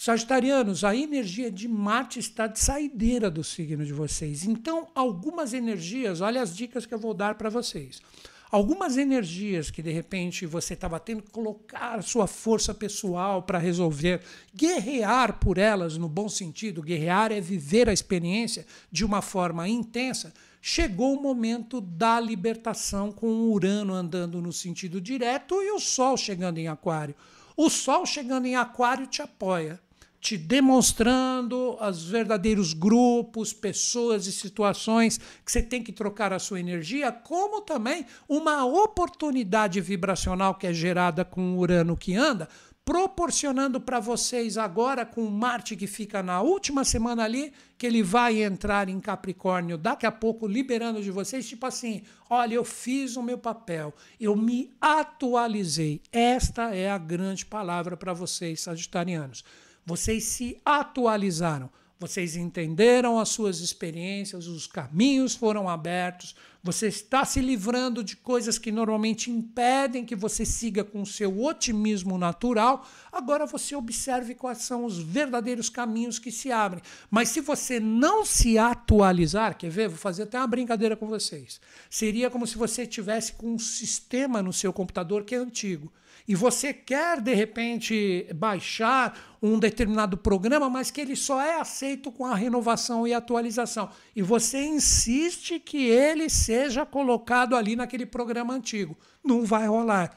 Sagitarianos, a energia de Marte está de saideira do signo de vocês. Então, algumas energias, olha as dicas que eu vou dar para vocês. Algumas energias que de repente você estava tendo que colocar sua força pessoal para resolver, guerrear por elas no bom sentido, guerrear é viver a experiência de uma forma intensa. Chegou o momento da libertação com o Urano andando no sentido direto e o Sol chegando em Aquário. O Sol chegando em Aquário te apoia te demonstrando os verdadeiros grupos, pessoas e situações que você tem que trocar a sua energia, como também uma oportunidade vibracional que é gerada com o Urano que anda, proporcionando para vocês agora com Marte que fica na última semana ali, que ele vai entrar em Capricórnio daqui a pouco, liberando de vocês, tipo assim: olha, eu fiz o meu papel, eu me atualizei. Esta é a grande palavra para vocês, sagitarianos. Vocês se atualizaram, vocês entenderam as suas experiências, os caminhos foram abertos, você está se livrando de coisas que normalmente impedem que você siga com o seu otimismo natural. Agora você observe quais são os verdadeiros caminhos que se abrem. Mas se você não se atualizar, quer ver? Vou fazer até uma brincadeira com vocês. Seria como se você tivesse com um sistema no seu computador que é antigo e você quer de repente baixar um determinado programa, mas que ele só é aceito com a renovação e atualização, e você insiste que ele seja colocado ali naquele programa antigo, não vai rolar.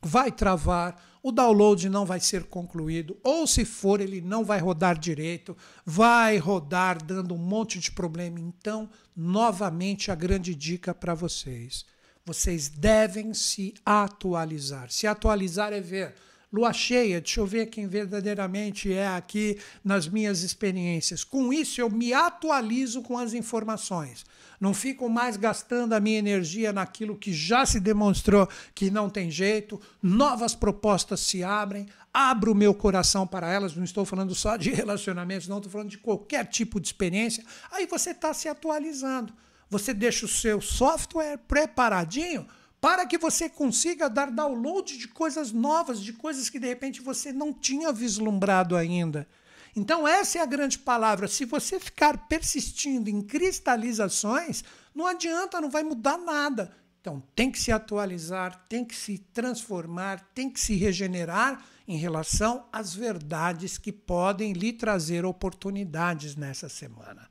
Vai travar, o download não vai ser concluído, ou se for, ele não vai rodar direito, vai rodar dando um monte de problema. Então, novamente, a grande dica para vocês vocês devem se atualizar. Se atualizar é ver. Lua cheia, deixa eu ver quem verdadeiramente é aqui nas minhas experiências. Com isso, eu me atualizo com as informações. Não fico mais gastando a minha energia naquilo que já se demonstrou que não tem jeito. Novas propostas se abrem, abro o meu coração para elas. Não estou falando só de [laughs] relacionamentos, não, estou falando de qualquer tipo de experiência. Aí você está se atualizando você deixa o seu software preparadinho para que você consiga dar download de coisas novas, de coisas que de repente você não tinha vislumbrado ainda. Então, essa é a grande palavra. Se você ficar persistindo em cristalizações, não adianta, não vai mudar nada. Então, tem que se atualizar, tem que se transformar, tem que se regenerar em relação às verdades que podem lhe trazer oportunidades nessa semana.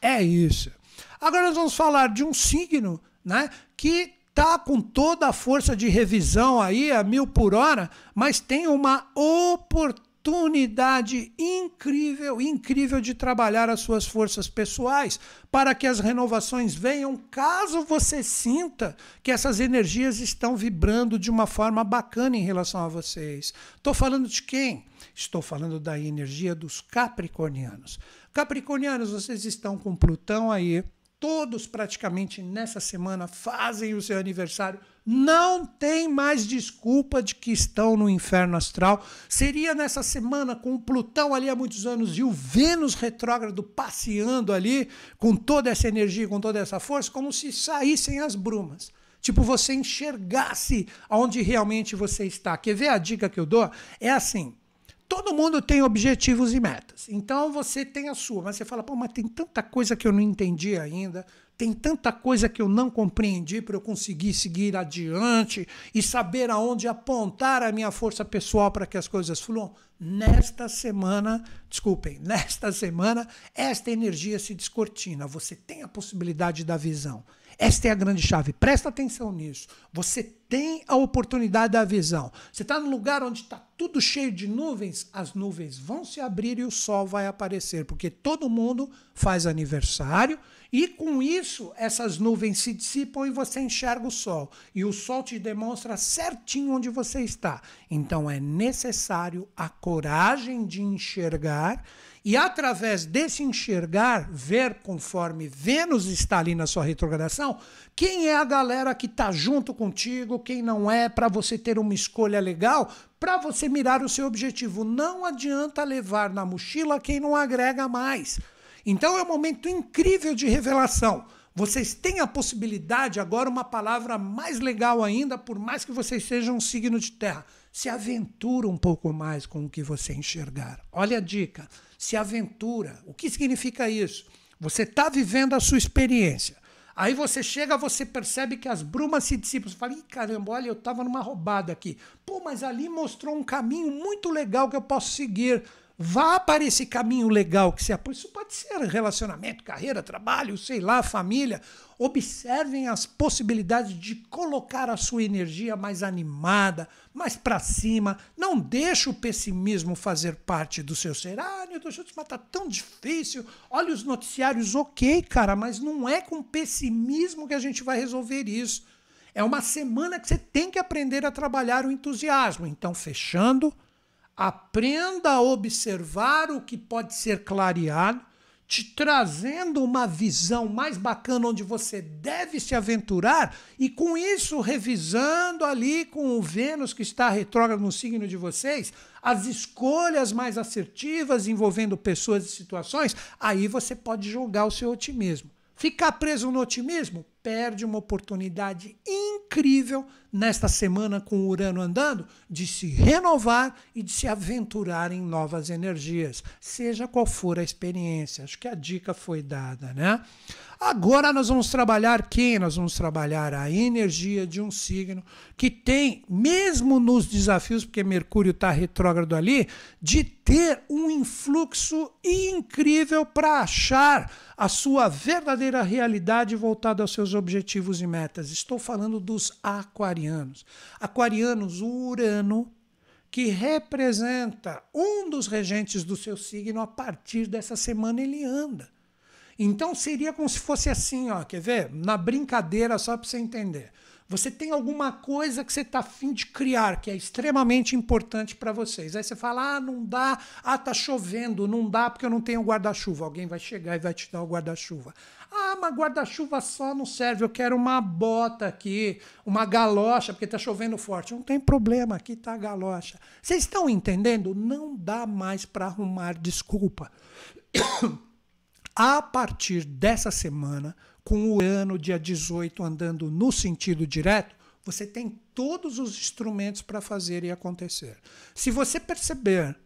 É isso. Agora nós vamos falar de um signo né, que está com toda a força de revisão aí a mil por hora, mas tem uma oportunidade incrível, incrível de trabalhar as suas forças pessoais para que as renovações venham, caso você sinta que essas energias estão vibrando de uma forma bacana em relação a vocês. Estou falando de quem? Estou falando da energia dos capricornianos. Capricornianos, vocês estão com Plutão aí todos praticamente nessa semana fazem o seu aniversário. Não tem mais desculpa de que estão no inferno astral. Seria nessa semana com o Plutão ali há muitos anos e o Vênus retrógrado passeando ali com toda essa energia, com toda essa força, como se saíssem as brumas. Tipo, você enxergasse aonde realmente você está. Quer ver a dica que eu dou? É assim: todo mundo tem objetivos e metas. Então você tem a sua, mas você fala, pô, mas tem tanta coisa que eu não entendi ainda, tem tanta coisa que eu não compreendi para eu conseguir seguir adiante e saber aonde apontar a minha força pessoal para que as coisas fluam. Nesta semana, desculpem, nesta semana, esta energia se descortina. Você tem a possibilidade da visão. Esta é a grande chave. Presta atenção nisso. Você tem a oportunidade da visão. Você está num lugar onde está tudo cheio de nuvens, as nuvens vão se abrir e o sol vai aparecer, porque todo mundo faz aniversário e com isso essas nuvens se dissipam e você enxerga o sol. E o sol te demonstra certinho onde você está. Então é necessário a coragem de enxergar e através desse enxergar, ver conforme Vênus está ali na sua retrogradação, quem é a galera que está junto contigo, quem não é, para você ter uma escolha legal, para você mirar o seu objetivo. Não adianta levar na mochila quem não agrega mais. Então é um momento incrível de revelação. Vocês têm a possibilidade, agora uma palavra mais legal ainda, por mais que vocês sejam um signo de terra, se aventura um pouco mais com o que você enxergar. Olha a dica se aventura. O que significa isso? Você está vivendo a sua experiência. Aí você chega, você percebe que as brumas se dissipam. Você fala, Ih, caramba, olha, eu estava numa roubada aqui. Pô, mas ali mostrou um caminho muito legal que eu posso seguir. Vá para esse caminho legal que se apoia. Isso pode ser relacionamento, carreira, trabalho, sei lá, família. Observem as possibilidades de colocar a sua energia mais animada, mais para cima. Não deixe o pessimismo fazer parte do seu ser. Ah, Nilton Schultz, mas tá tão difícil. Olha os noticiários, ok, cara, mas não é com pessimismo que a gente vai resolver isso. É uma semana que você tem que aprender a trabalhar o entusiasmo. Então, fechando aprenda a observar o que pode ser clareado, te trazendo uma visão mais bacana onde você deve se aventurar e com isso revisando ali com o Vênus que está retrógrado no signo de vocês, as escolhas mais assertivas envolvendo pessoas e situações, aí você pode jogar o seu otimismo. Ficar preso no otimismo perde uma oportunidade incrível nesta semana com o Urano andando de se renovar e de se aventurar em novas energias, seja qual for a experiência. Acho que a dica foi dada, né? Agora nós vamos trabalhar quem? Nós vamos trabalhar a energia de um signo que tem, mesmo nos desafios, porque Mercúrio está retrógrado ali, de ter um influxo incrível para achar a sua verdadeira realidade voltada aos seus objetivos e metas. Estou falando dos aquarianos. Aquarianos, o Urano, que representa um dos regentes do seu signo, a partir dessa semana ele anda. Então seria como se fosse assim, ó, quer ver? Na brincadeira, só para você entender. Você tem alguma coisa que você está afim de criar, que é extremamente importante para vocês. Aí você fala: ah, não dá, ah, tá chovendo, não dá porque eu não tenho guarda-chuva. Alguém vai chegar e vai te dar o guarda-chuva. Ah, mas guarda-chuva só não serve, eu quero uma bota aqui, uma galocha, porque está chovendo forte. Não tem problema, aqui está a galocha. Vocês estão entendendo? Não dá mais para arrumar desculpa. [coughs] a partir dessa semana, com o ano dia 18 andando no sentido direto, você tem todos os instrumentos para fazer e acontecer. Se você perceber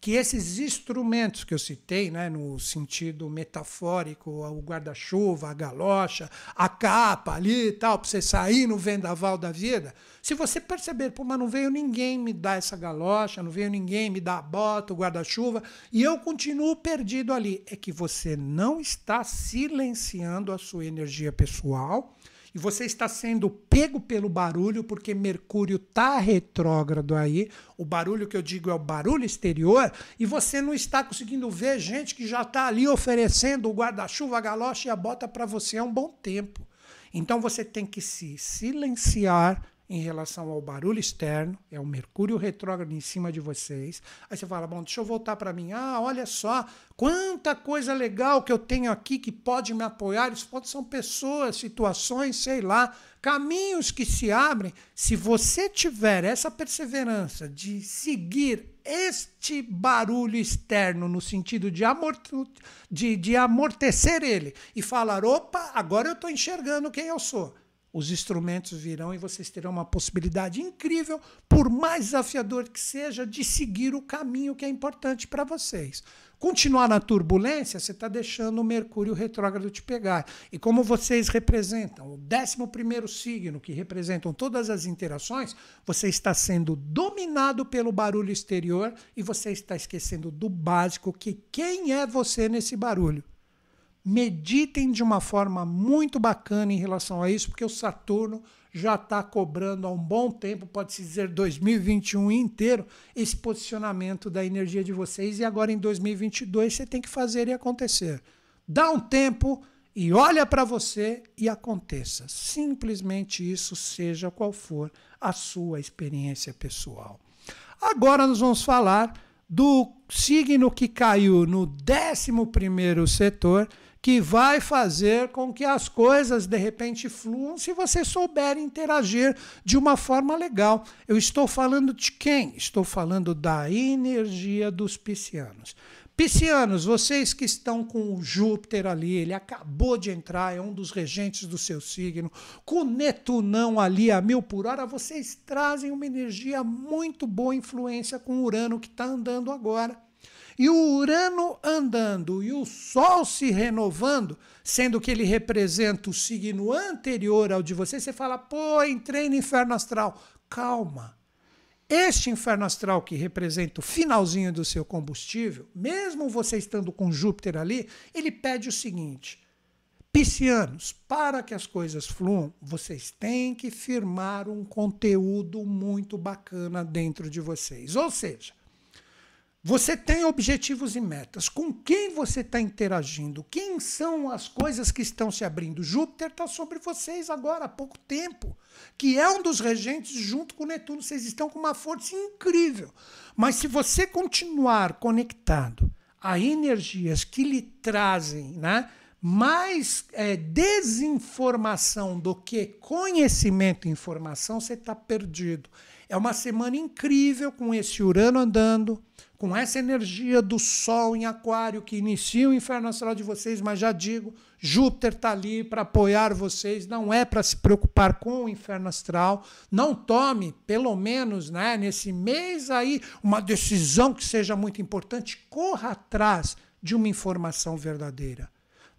que esses instrumentos que eu citei, né, no sentido metafórico, o guarda-chuva, a galocha, a capa ali e tal, para você sair no vendaval da vida, se você perceber, pô, mas não veio ninguém me dar essa galocha, não veio ninguém me dar a bota, o guarda-chuva, e eu continuo perdido ali, é que você não está silenciando a sua energia pessoal e você está sendo pego pelo barulho porque Mercúrio está retrógrado aí. O barulho que eu digo é o barulho exterior e você não está conseguindo ver gente que já está ali oferecendo o guarda-chuva, a galocha e a bota para você há um bom tempo. Então você tem que se silenciar em relação ao barulho externo, é o Mercúrio retrógrado em cima de vocês. Aí você fala, bom, deixa eu voltar para mim. Ah, olha só, quanta coisa legal que eu tenho aqui que pode me apoiar. Isso pode ser pessoas, situações, sei lá, caminhos que se abrem. Se você tiver essa perseverança de seguir este barulho externo no sentido de, de, de amortecer ele e falar, opa, agora eu estou enxergando quem eu sou os instrumentos virão e vocês terão uma possibilidade incrível, por mais desafiador que seja, de seguir o caminho que é importante para vocês. Continuar na turbulência, você está deixando o Mercúrio retrógrado te pegar. E como vocês representam o 11 signo, que representam todas as interações, você está sendo dominado pelo barulho exterior e você está esquecendo do básico, que quem é você nesse barulho meditem de uma forma muito bacana em relação a isso, porque o Saturno já está cobrando há um bom tempo, pode-se dizer 2021 inteiro, esse posicionamento da energia de vocês e agora em 2022 você tem que fazer e acontecer. Dá um tempo e olha para você e aconteça. Simplesmente isso, seja qual for a sua experiência pessoal. Agora nós vamos falar do signo que caiu no 11º setor, que vai fazer com que as coisas de repente fluam se você souber interagir de uma forma legal. Eu estou falando de quem? Estou falando da energia dos piscianos. Piscianos, vocês que estão com o Júpiter ali, ele acabou de entrar, é um dos regentes do seu signo, com Netunão ali a mil por hora, vocês trazem uma energia muito boa influência com o Urano que está andando agora. E o Urano andando e o Sol se renovando, sendo que ele representa o signo anterior ao de você, você fala, pô, entrei no inferno astral. Calma. Este inferno astral que representa o finalzinho do seu combustível, mesmo você estando com Júpiter ali, ele pede o seguinte: Piscianos, para que as coisas fluam, vocês têm que firmar um conteúdo muito bacana dentro de vocês. Ou seja, você tem objetivos e metas. Com quem você está interagindo? Quem são as coisas que estão se abrindo? Júpiter está sobre vocês agora há pouco tempo, que é um dos regentes junto com Netuno. Vocês estão com uma força incrível. Mas se você continuar conectado a energias que lhe trazem né, mais é, desinformação do que conhecimento e informação, você está perdido. É uma semana incrível com esse Urano andando com essa energia do Sol em Aquário que inicia o inferno astral de vocês, mas já digo, Júpiter está ali para apoiar vocês, não é para se preocupar com o inferno astral. Não tome, pelo menos né, nesse mês aí, uma decisão que seja muito importante, corra atrás de uma informação verdadeira.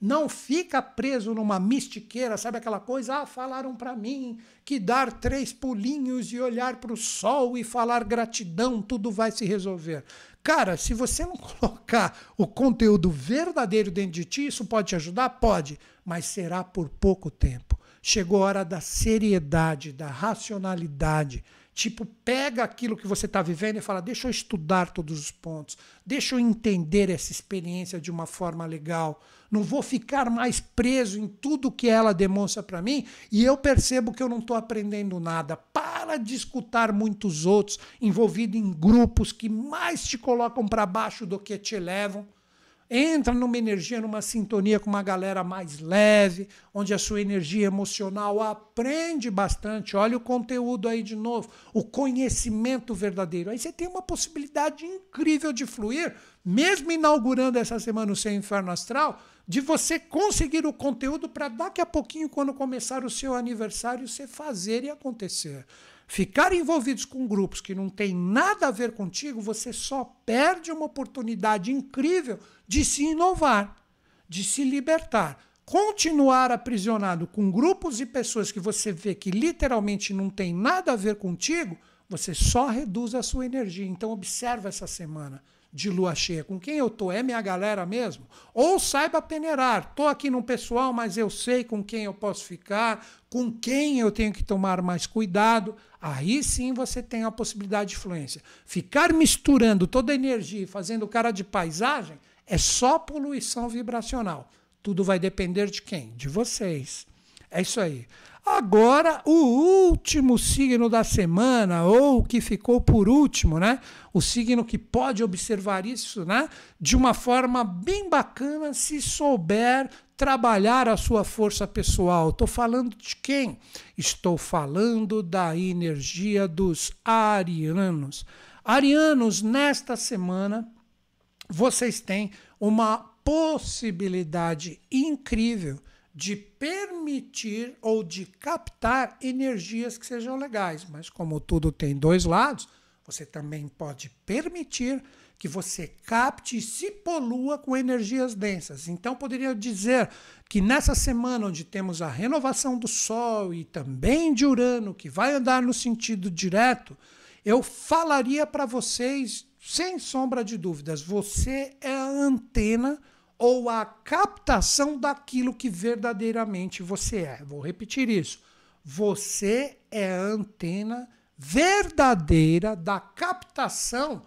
Não fica preso numa mistiqueira, sabe aquela coisa? Ah, falaram para mim que dar três pulinhos e olhar para o sol e falar gratidão, tudo vai se resolver. Cara, se você não [laughs] colocar o conteúdo verdadeiro dentro de ti, isso pode te ajudar? Pode, mas será por pouco tempo. Chegou a hora da seriedade, da racionalidade. Tipo, pega aquilo que você está vivendo e fala: deixa eu estudar todos os pontos, deixa eu entender essa experiência de uma forma legal. Não vou ficar mais preso em tudo que ela demonstra para mim e eu percebo que eu não estou aprendendo nada. Para de escutar muitos outros envolvidos em grupos que mais te colocam para baixo do que te elevam entra numa energia, numa sintonia com uma galera mais leve, onde a sua energia emocional aprende bastante. Olha o conteúdo aí de novo, o conhecimento verdadeiro. Aí você tem uma possibilidade incrível de fluir, mesmo inaugurando essa semana o seu inferno astral, de você conseguir o conteúdo para daqui a pouquinho, quando começar o seu aniversário, você fazer e acontecer ficar envolvidos com grupos que não tem nada a ver contigo, você só perde uma oportunidade incrível de se inovar, de se libertar. Continuar aprisionado com grupos e pessoas que você vê que literalmente não tem nada a ver contigo, você só reduz a sua energia. Então observa essa semana de lua cheia. Com quem eu tô? É minha galera mesmo? Ou saiba peneirar. Tô aqui no pessoal, mas eu sei com quem eu posso ficar, com quem eu tenho que tomar mais cuidado. Aí sim você tem a possibilidade de influência. Ficar misturando toda a energia e fazendo cara de paisagem é só poluição vibracional. Tudo vai depender de quem? De vocês. É isso aí. Agora, o último signo da semana, ou o que ficou por último, né? O signo que pode observar isso, né? De uma forma bem bacana, se souber trabalhar a sua força pessoal. Estou falando de quem? Estou falando da energia dos arianos. Arianos, nesta semana, vocês têm uma possibilidade incrível de permitir ou de captar energias que sejam legais. Mas, como tudo tem dois lados, você também pode permitir que você capte e se polua com energias densas. Então, poderia dizer que nessa semana, onde temos a renovação do Sol e também de Urano, que vai andar no sentido direto, eu falaria para vocês, sem sombra de dúvidas, você é a antena ou a captação daquilo que verdadeiramente você é. Vou repetir isso. Você é a antena verdadeira da captação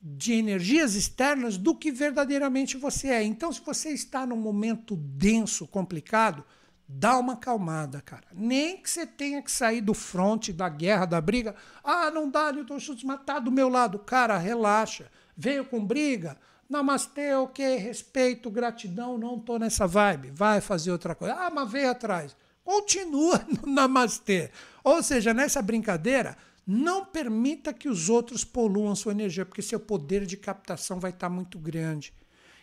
de energias externas do que verdadeiramente você é. Então, se você está num momento denso, complicado, dá uma acalmada, cara. Nem que você tenha que sair do fronte da guerra, da briga. Ah, não dá, Newton Schultz, mas tá do meu lado. Cara, relaxa. Veio com briga? Namastê, ok, respeito, gratidão, não tô nessa vibe. Vai fazer outra coisa. Ah, mas veio atrás. Continua [laughs] no namastê. Ou seja, nessa brincadeira, não permita que os outros poluam sua energia, porque seu poder de captação vai estar muito grande.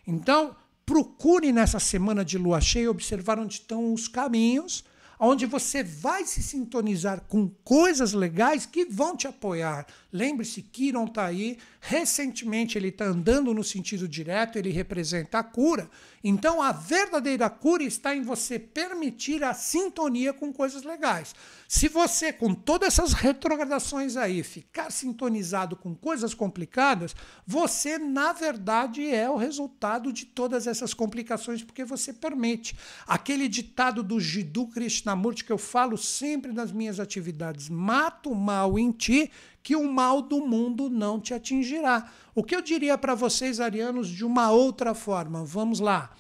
Então, procure nessa semana de lua cheia observar onde estão os caminhos onde você vai se sintonizar com coisas legais que vão te apoiar. Lembre-se, Kiron está aí, recentemente ele está andando no sentido direto, ele representa a cura. Então a verdadeira cura está em você permitir a sintonia com coisas legais. Se você, com todas essas retrogradações aí, ficar sintonizado com coisas complicadas, você, na verdade, é o resultado de todas essas complicações, porque você permite. Aquele ditado do Jiddu Krishnamurti que eu falo sempre nas minhas atividades: mata o mal em ti, que o mal do mundo não te atingirá. O que eu diria para vocês, arianos, de uma outra forma? Vamos lá.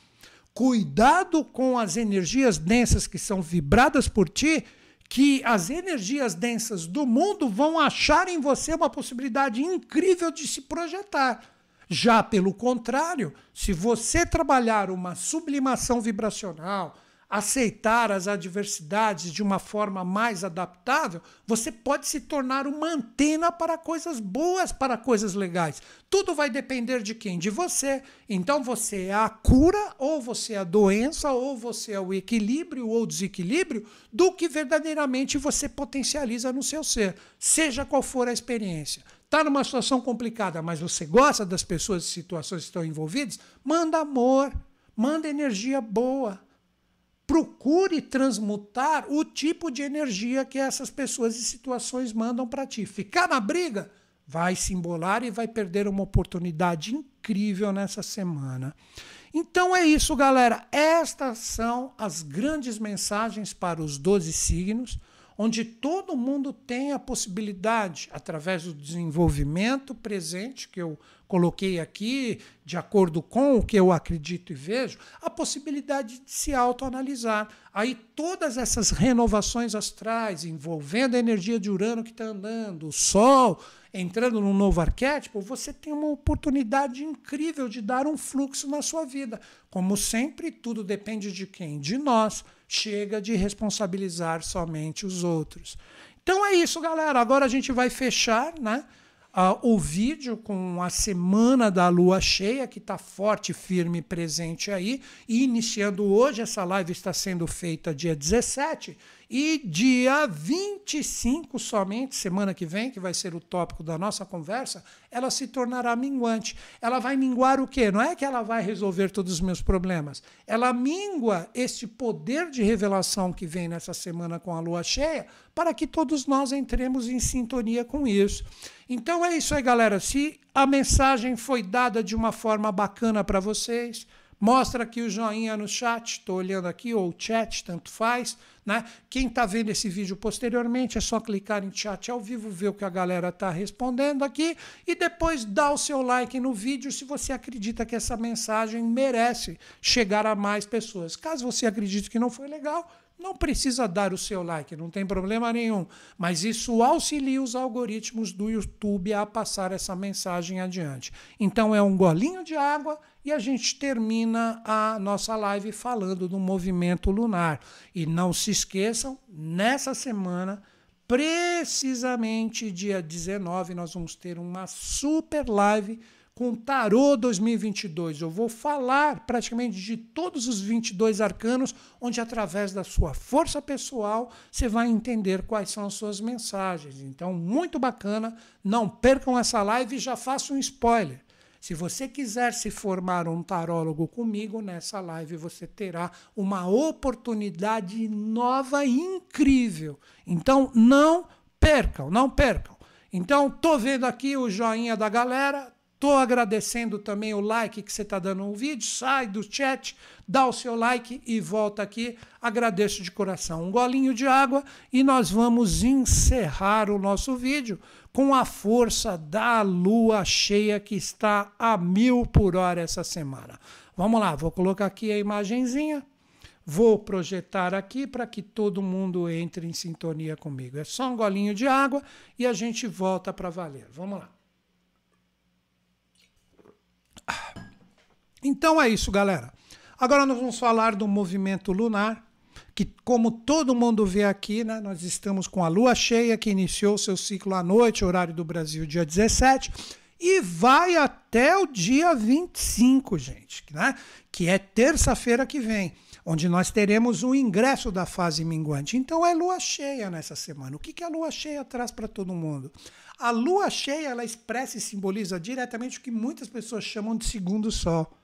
Cuidado com as energias densas que são vibradas por ti que as energias densas do mundo vão achar em você uma possibilidade incrível de se projetar. Já pelo contrário, se você trabalhar uma sublimação vibracional, aceitar as adversidades de uma forma mais adaptável, você pode se tornar uma antena para coisas boas, para coisas legais. Tudo vai depender de quem? De você. Então você é a cura, ou você é a doença, ou você é o equilíbrio ou desequilíbrio do que verdadeiramente você potencializa no seu ser, seja qual for a experiência. Está numa situação complicada, mas você gosta das pessoas e situações que estão envolvidas? Manda amor, manda energia boa procure transmutar o tipo de energia que essas pessoas e situações mandam para ti. Ficar na briga vai se embolar e vai perder uma oportunidade incrível nessa semana. Então é isso, galera. Estas são as grandes mensagens para os 12 signos, onde todo mundo tem a possibilidade, através do desenvolvimento presente que eu coloquei aqui, de acordo com o que eu acredito e vejo, a possibilidade de se autoanalisar. Aí todas essas renovações astrais, envolvendo a energia de Urano que está andando, o Sol entrando num novo arquétipo, você tem uma oportunidade incrível de dar um fluxo na sua vida. Como sempre, tudo depende de quem? De nós. Chega de responsabilizar somente os outros. Então é isso, galera. Agora a gente vai fechar, né? uh, o vídeo com a semana da lua cheia, que está forte, firme presente aí. E iniciando hoje, essa live está sendo feita dia 17. E dia 25 somente, semana que vem, que vai ser o tópico da nossa conversa, ela se tornará minguante. Ela vai minguar o quê? Não é que ela vai resolver todos os meus problemas. Ela mingua este poder de revelação que vem nessa semana com a lua cheia, para que todos nós entremos em sintonia com isso. Então é isso aí, galera. Se a mensagem foi dada de uma forma bacana para vocês, Mostra aqui o joinha no chat, estou olhando aqui, ou chat, tanto faz. Né? Quem está vendo esse vídeo posteriormente é só clicar em chat ao vivo, ver o que a galera está respondendo aqui e depois dar o seu like no vídeo se você acredita que essa mensagem merece chegar a mais pessoas. Caso você acredite que não foi legal, não precisa dar o seu like, não tem problema nenhum. Mas isso auxilia os algoritmos do YouTube a passar essa mensagem adiante. Então é um golinho de água e a gente termina a nossa live falando do movimento lunar. E não se esqueçam, nessa semana precisamente dia 19, nós vamos ter uma super live com Tarô 2022. Eu vou falar praticamente de todos os 22 arcanos, onde através da sua força pessoal você vai entender quais são as suas mensagens. Então, muito bacana. Não percam essa live e já faço um spoiler. Se você quiser se formar um tarólogo comigo, nessa live você terá uma oportunidade nova e incrível. Então, não percam, não percam. Então, tô vendo aqui o joinha da galera, Estou agradecendo também o like que você está dando no vídeo. Sai do chat, dá o seu like e volta aqui. Agradeço de coração. Um golinho de água e nós vamos encerrar o nosso vídeo com a força da lua cheia que está a mil por hora essa semana. Vamos lá, vou colocar aqui a imagenzinha. Vou projetar aqui para que todo mundo entre em sintonia comigo. É só um golinho de água e a gente volta para valer. Vamos lá. Então é isso, galera. Agora nós vamos falar do movimento lunar, que como todo mundo vê aqui, né, nós estamos com a lua cheia que iniciou seu ciclo à noite, horário do Brasil, dia 17, e vai até o dia 25, gente, né, que é terça-feira que vem, onde nós teremos o ingresso da fase minguante. Então é lua cheia nessa semana. O que, que a lua cheia traz para todo mundo? A lua cheia ela expressa e simboliza diretamente o que muitas pessoas chamam de segundo sol.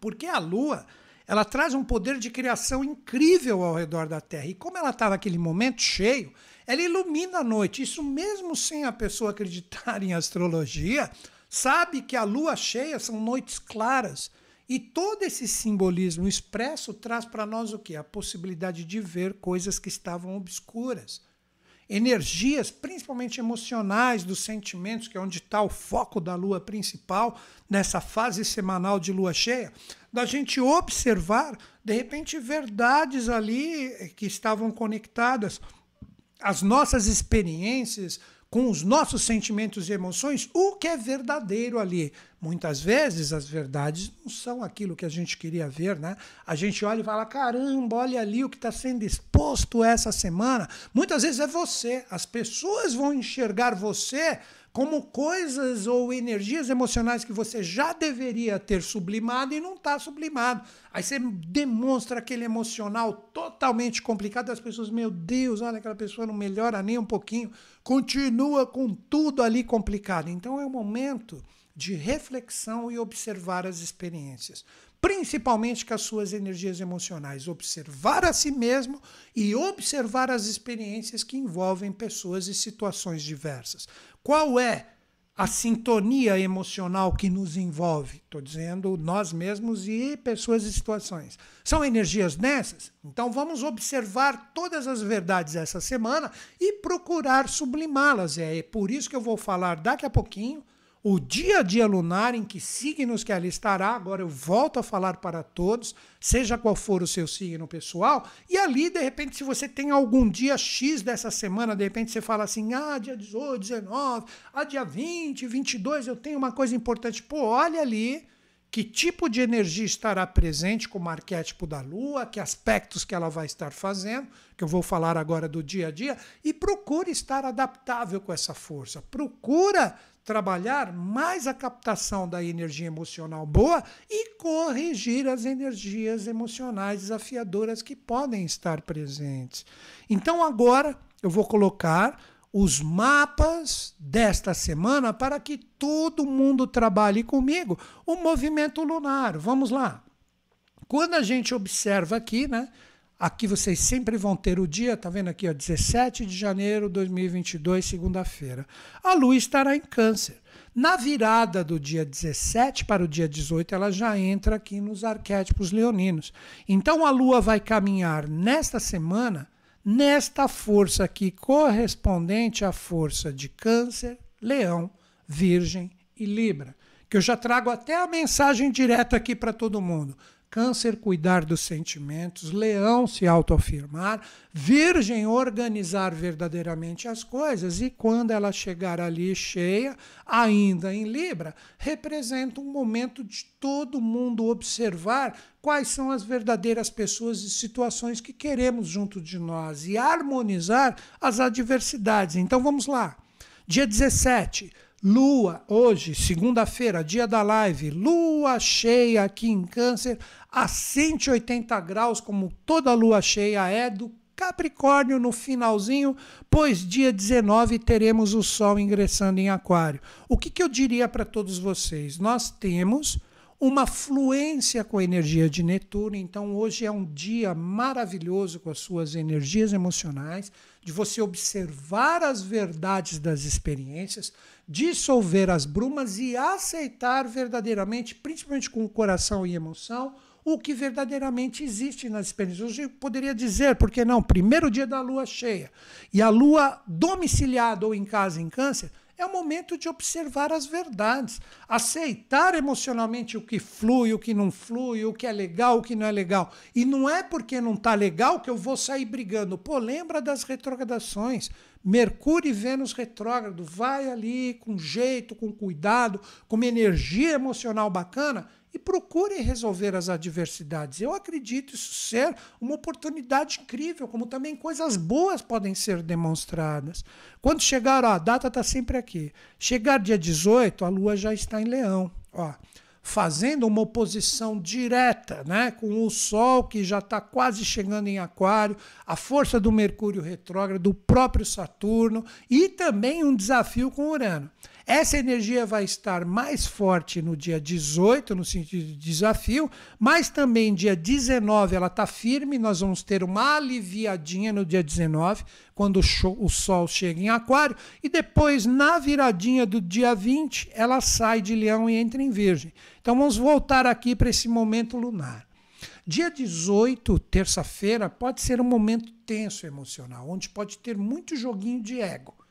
Porque a Lua ela traz um poder de criação incrível ao redor da Terra. E como ela está naquele momento cheio, ela ilumina a noite. Isso mesmo sem a pessoa acreditar em astrologia, sabe que a lua cheia são noites claras. E todo esse simbolismo expresso traz para nós o que? A possibilidade de ver coisas que estavam obscuras energias, principalmente emocionais, dos sentimentos, que é onde está o foco da lua principal, nessa fase semanal de lua cheia, da gente observar, de repente, verdades ali que estavam conectadas, as nossas experiências, com os nossos sentimentos e emoções, o que é verdadeiro ali. Muitas vezes as verdades não são aquilo que a gente queria ver, né? A gente olha e fala: caramba, olha ali o que está sendo exposto essa semana. Muitas vezes é você. As pessoas vão enxergar você como coisas ou energias emocionais que você já deveria ter sublimado e não está sublimado. Aí você demonstra aquele emocional totalmente complicado, as pessoas, meu Deus, olha, aquela pessoa não melhora nem um pouquinho, continua com tudo ali complicado. Então é o momento de reflexão e observar as experiências principalmente com as suas energias emocionais, observar a si mesmo e observar as experiências que envolvem pessoas e situações diversas. Qual é a sintonia emocional que nos envolve? Estou dizendo nós mesmos e pessoas e situações. São energias nessas? Então vamos observar todas as verdades essa semana e procurar sublimá-las. É por isso que eu vou falar daqui a pouquinho o dia a dia lunar, em que signos que ela estará, agora eu volto a falar para todos, seja qual for o seu signo pessoal, e ali, de repente, se você tem algum dia X dessa semana, de repente você fala assim, ah, dia 18, 19, ah, dia 20, 22, eu tenho uma coisa importante, pô, olha ali, que tipo de energia estará presente como arquétipo da Lua, que aspectos que ela vai estar fazendo, que eu vou falar agora do dia a dia, e procure estar adaptável com essa força. Procura trabalhar mais a captação da energia emocional boa e corrigir as energias emocionais desafiadoras que podem estar presentes. Então agora eu vou colocar os mapas desta semana para que todo mundo trabalhe comigo o movimento lunar. Vamos lá. Quando a gente observa aqui, né, Aqui vocês sempre vão ter o dia, tá vendo aqui, ó, 17 de janeiro de 2022, segunda-feira. A lua estará em Câncer. Na virada do dia 17 para o dia 18, ela já entra aqui nos arquétipos leoninos. Então a lua vai caminhar nesta semana nesta força aqui correspondente à força de Câncer, Leão, Virgem e Libra, que eu já trago até a mensagem direta aqui para todo mundo. Câncer, cuidar dos sentimentos. Leão, se autoafirmar. Virgem, organizar verdadeiramente as coisas. E quando ela chegar ali cheia, ainda em Libra, representa um momento de todo mundo observar quais são as verdadeiras pessoas e situações que queremos junto de nós e harmonizar as adversidades. Então vamos lá. Dia 17 Lua, hoje, segunda-feira, dia da live, lua cheia aqui em Câncer, a 180 graus, como toda lua cheia é, do Capricórnio no finalzinho, pois dia 19 teremos o Sol ingressando em Aquário. O que, que eu diria para todos vocês? Nós temos uma fluência com a energia de Netuno. Então, hoje é um dia maravilhoso com as suas energias emocionais, de você observar as verdades das experiências, dissolver as brumas e aceitar verdadeiramente, principalmente com o coração e emoção, o que verdadeiramente existe nas experiências. Eu poderia dizer, por que não? Primeiro dia da lua cheia e a lua domiciliada ou em casa em Câncer é o momento de observar as verdades, aceitar emocionalmente o que flui, o que não flui, o que é legal, o que não é legal. E não é porque não está legal que eu vou sair brigando. Pô, lembra das retrogradações. Mercúrio e Vênus retrógrado, vai ali com jeito, com cuidado, com uma energia emocional bacana e procure resolver as adversidades. Eu acredito isso ser uma oportunidade incrível, como também coisas boas podem ser demonstradas. Quando chegar, ó, a data está sempre aqui. Chegar dia 18, a Lua já está em Leão. Ó, fazendo uma oposição direta né, com o Sol, que já está quase chegando em Aquário, a força do Mercúrio retrógrado, do próprio Saturno e também um desafio com Urano. Essa energia vai estar mais forte no dia 18, no sentido de desafio, mas também dia 19 ela está firme, nós vamos ter uma aliviadinha no dia 19, quando o, Sol chega em Aquário, e depois, na viradinha do dia 20, ela sai de Leão e entra em Virgem. Então vamos voltar aqui para esse momento lunar. Dia 18, terça-feira, pode ser um momento tenso emocional, onde pode ter muito joguinho de ego.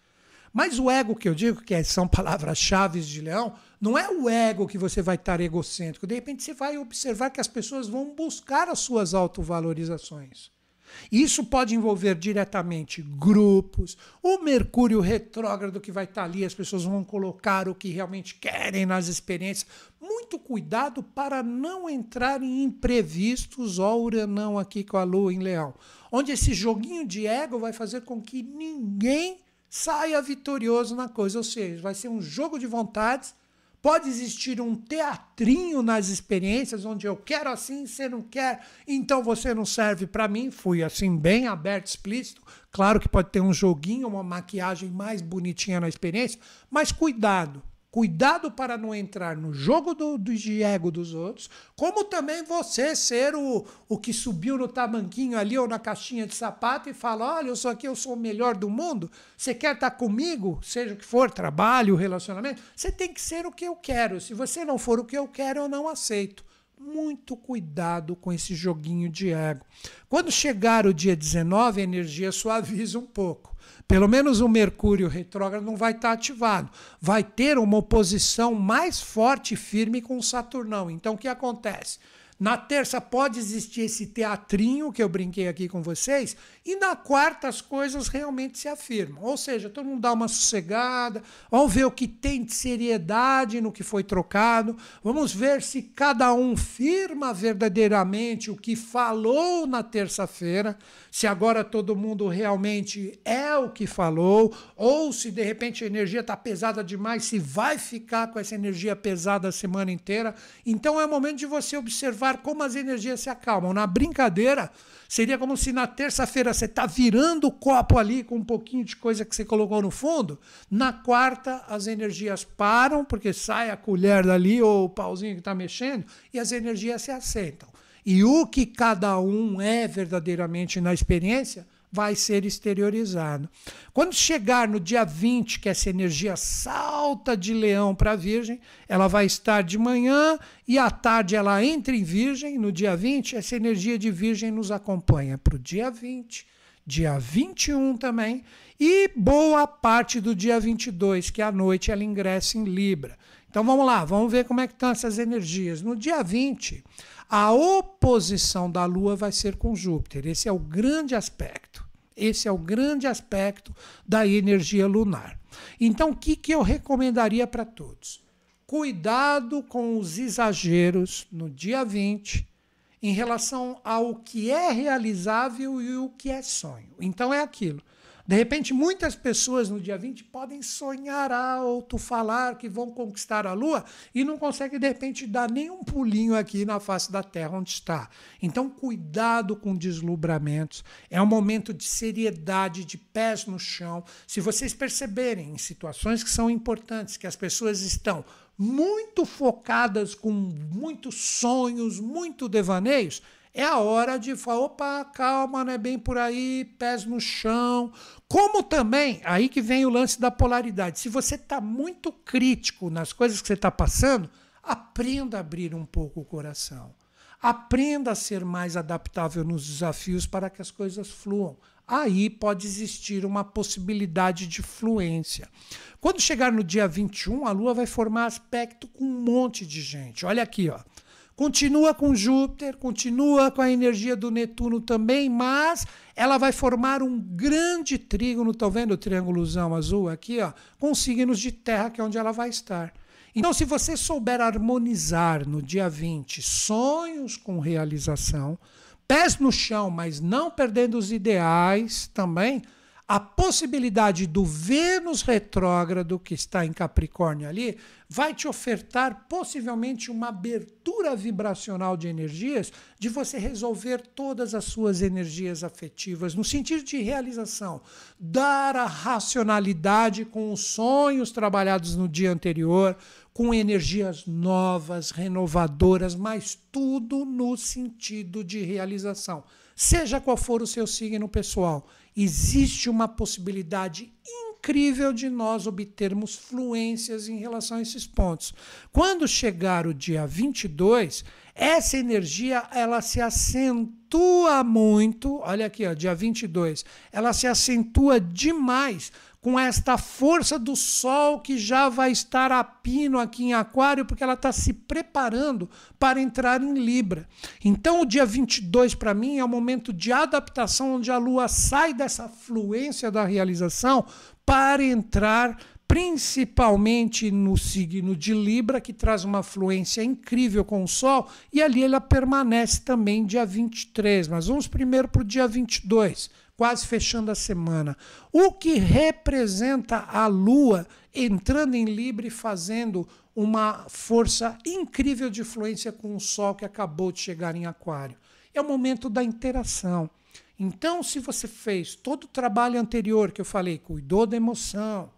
Mas o ego que eu digo, que são palavras-chave de leão, não é o ego que você vai estar egocêntrico. De repente você vai observar que as pessoas vão buscar as suas autovalorizações. Isso pode envolver diretamente grupos, o Mercúrio retrógrado que vai estar ali, as pessoas vão colocar o que realmente querem nas experiências. Muito cuidado para não entrar em imprevistos, ora não aqui com a Lua em Leão, onde esse joguinho de ego vai fazer com que ninguém saia vitorioso na coisa. Ou seja, vai ser um jogo de vontades. Pode existir um teatrinho nas experiências onde eu quero assim, você não quer, então você não serve para mim. Fui assim, bem aberto, explícito. Claro que pode ter um joguinho, uma maquiagem mais bonitinha na experiência, mas cuidado. Cuidado para não entrar no jogo do, do de ego dos outros, como também você ser o, o que subiu no tamanquinho ali ou na caixinha de sapato e fala: olha, eu sou aqui, eu sou o melhor do mundo. Você quer estar comigo, seja o que for, trabalho, relacionamento, você tem que ser o que eu quero. Se você não for o que eu quero, eu não aceito. Muito cuidado com esse joguinho de ego. Quando chegar o dia 19, a energia suaviza um pouco pelo menos o Mercúrio retrógrado não vai estar ativado. Vai ter uma oposição mais forte e firme com o Saturnão. Então o que acontece? Na terça pode existir esse teatrinho que eu brinquei aqui com vocês, e na quarta as coisas realmente se afirmam. Ou seja, todo mundo dá uma sossegada, vamos ver o que tem de seriedade no que foi trocado, vamos ver se cada um firma verdadeiramente o que falou na terça-feira, se agora todo mundo realmente é o que falou, ou se de repente a energia está pesada demais, se vai ficar com essa energia pesada a semana inteira. Então é o momento de você observar como as energias se acalmam. Na brincadeira, seria como se na terça-feira você está virando o copo ali com um pouquinho de coisa que você colocou no fundo. Na quarta, as energias param, porque sai a colher dali ou o pauzinho que está mexendo, e as energias se assentam. E o que cada um é verdadeiramente na experiência vai ser exteriorizado. Quando chegar no dia 20, que essa energia salta de leão para virgem, ela vai estar de manhã e à tarde ela entra em virgem. No dia 20, essa energia de virgem nos acompanha para o dia 20, dia 21 também, e boa parte do dia 22, que à noite ela ingressa em Libra. Então vamos lá, vamos ver como é que estão essas energias. No dia 20, a oposição da Lua vai ser com Júpiter. Esse é o grande aspecto. Esse é o grande aspecto da energia lunar. Então, o que, que eu recomendaria para todos? Cuidado com os exageros no dia 20 em relação ao que é realizável e o que é sonho. Então, é aquilo. De repente, muitas pessoas no dia 20 podem sonhar alto, falar que vão conquistar a Lua e não conseguem, de repente, dar nem um pulinho aqui na face da Terra onde está. Então, cuidado com deslumbramentos. É um momento de seriedade, de pés no chão. Se vocês perceberem em situações que são importantes, que as pessoas estão muito focadas com muitos sonhos, muito devaneios, é a hora de falar, opa, calma, não é bem por aí, pés no chão. Como também, aí que vem o lance da polaridade. Se você está muito crítico nas coisas que você está passando, aprenda a abrir um pouco o coração. Aprenda a ser mais adaptável nos desafios para que as coisas fluam. Aí pode existir uma possibilidade de fluência. Quando chegar no dia 21, a Lua vai formar aspecto com um monte de gente. Olha aqui, ó. Continua com Júpiter, continua com a energia do Netuno também, mas ela vai formar um grande trígono, estão vendo o triângulozão azul aqui, ó, com signos de terra, que é onde ela vai estar. Então, se você souber harmonizar no dia 20 sonhos com realização, pés no chão, mas não perdendo os ideais também, a possibilidade do Vênus retrógrado, que está em Capricórnio ali, vai te ofertar possivelmente uma abertura vibracional de energias de você resolver todas as suas energias afetivas, no sentido de realização. Dar a racionalidade com os sonhos trabalhados no dia anterior, com energias novas, renovadoras, mas tudo no sentido de realização. Seja qual for o seu signo pessoal existe uma possibilidade incrível de nós obtermos fluências em relação a esses pontos. Quando chegar o dia 22, essa energia ela se acentua muito, olha aqui, ó, dia 22, ela se acentua demais com esta força do Sol que já vai estar a pino aqui em Aquário, porque ela está se preparando para entrar em Libra. Então, o dia 22 para mim é o momento de adaptação, onde a Lua sai dessa fluência da realização para entrar principalmente no signo de Libra, que traz uma fluência incrível com o Sol, e ali ela permanece também dia 23. Mas vamos primeiro para o dia 22 quase fechando a semana. O que representa a Lua entrando em Libra e fazendo uma força incrível de influência com o Sol que acabou de chegar em Aquário. É o momento da interação. Então, se você fez todo o trabalho anterior que eu falei, cuidou da emoção,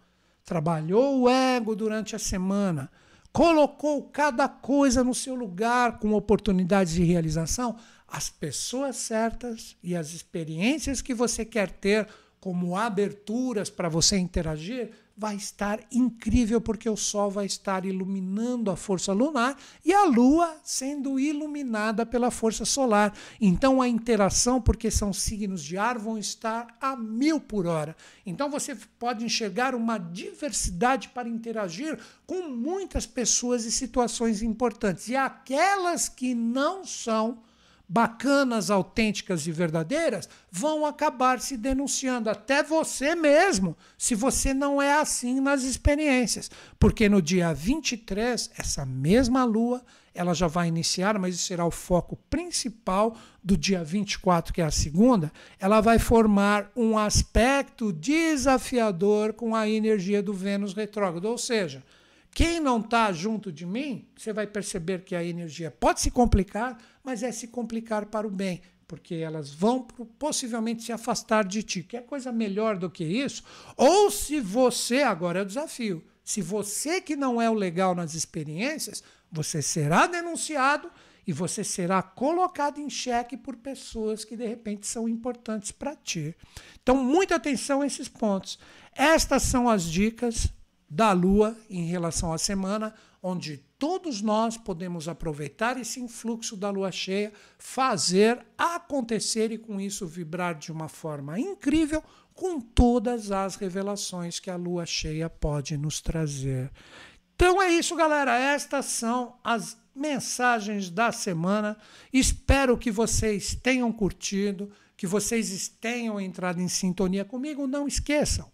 trabalhou o ego durante a semana, colocou cada coisa no seu lugar com oportunidades de realização, as pessoas certas e as experiências que você quer ter como aberturas para você interagir, vai estar incrível porque o Sol vai estar iluminando a força lunar e a Lua sendo iluminada pela força solar. Então a interação, porque são signos de ar, vão estar a mil por hora. Então você pode enxergar uma diversidade para interagir com muitas pessoas e situações importantes. E aquelas que não são bacanas, autênticas e verdadeiras, vão acabar se denunciando, até você mesmo, se você não é assim nas experiências. Porque no dia 23, essa mesma lua, ela já vai iniciar, mas isso será o foco principal do dia 24, que é a segunda, ela vai formar um aspecto desafiador com a energia do Vênus retrógrado, ou seja, quem não está junto de mim, você vai perceber que a energia pode se complicar, mas é se complicar para o bem, porque elas vão possivelmente se afastar de ti. Quer coisa melhor do que isso? Ou se você, agora é o desafio, se você que não é o legal nas experiências, você será denunciado e você será colocado em xeque por pessoas que de repente são importantes para ti. Então, muita atenção a esses pontos. Estas são as dicas da Lua em relação à semana, onde todos nós podemos aproveitar esse influxo da lua cheia, fazer acontecer e com isso vibrar de uma forma incrível com todas as revelações que a lua cheia pode nos trazer. Então é isso, galera. Estas são as mensagens da semana. Espero que vocês tenham curtido, que vocês tenham entrado em sintonia comigo. Não esqueçam,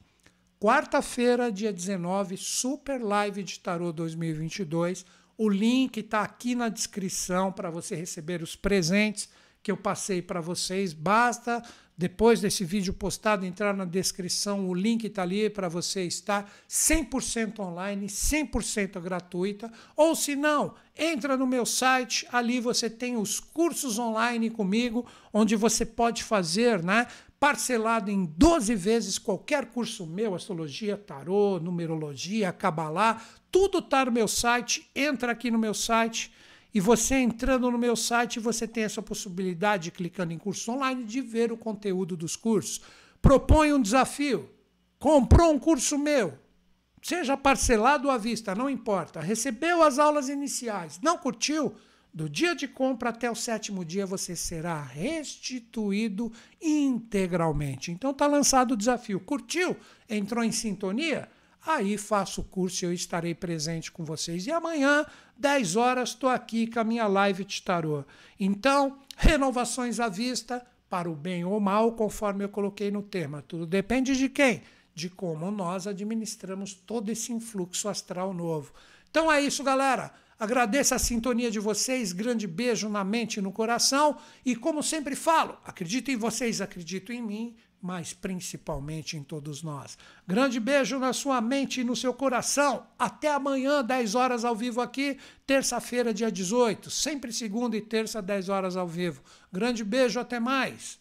quarta-feira, dia 19, Super Live de Tarô 2022. O link está aqui na descrição para você receber os presentes que eu passei para vocês. Basta depois desse vídeo postado, entrar na descrição, o link está ali para você estar 100% online, 100% gratuita. Ou se não, entra no meu site, ali você tem os cursos online comigo, onde você pode fazer, né? Parcelado em 12 vezes qualquer curso meu, astrologia, tarô, numerologia, cabalá, tudo está no meu site. Entra aqui no meu site e você entrando no meu site, você tem essa possibilidade, clicando em curso online, de ver o conteúdo dos cursos. Propõe um desafio. Comprou um curso meu, seja parcelado ou à vista, não importa. Recebeu as aulas iniciais, não curtiu? Do dia de compra até o sétimo dia você será restituído integralmente. Então está lançado o desafio. Curtiu? Entrou em sintonia? Aí faço o curso e eu estarei presente com vocês. E amanhã, 10 horas, estou aqui com a minha live de tarô. Então, renovações à vista, para o bem ou mal, conforme eu coloquei no tema. Tudo depende de quem? De como nós administramos todo esse influxo astral novo. Então é isso, galera. Agradeço a sintonia de vocês, grande beijo na mente e no coração. E como sempre falo, acredito em vocês, acredito em mim mas principalmente em todos nós. Grande beijo na sua mente e no seu coração. Até amanhã, 10 horas ao vivo aqui, terça-feira, dia 18. Sempre segunda e terça, 10 horas ao vivo. Grande beijo, até mais.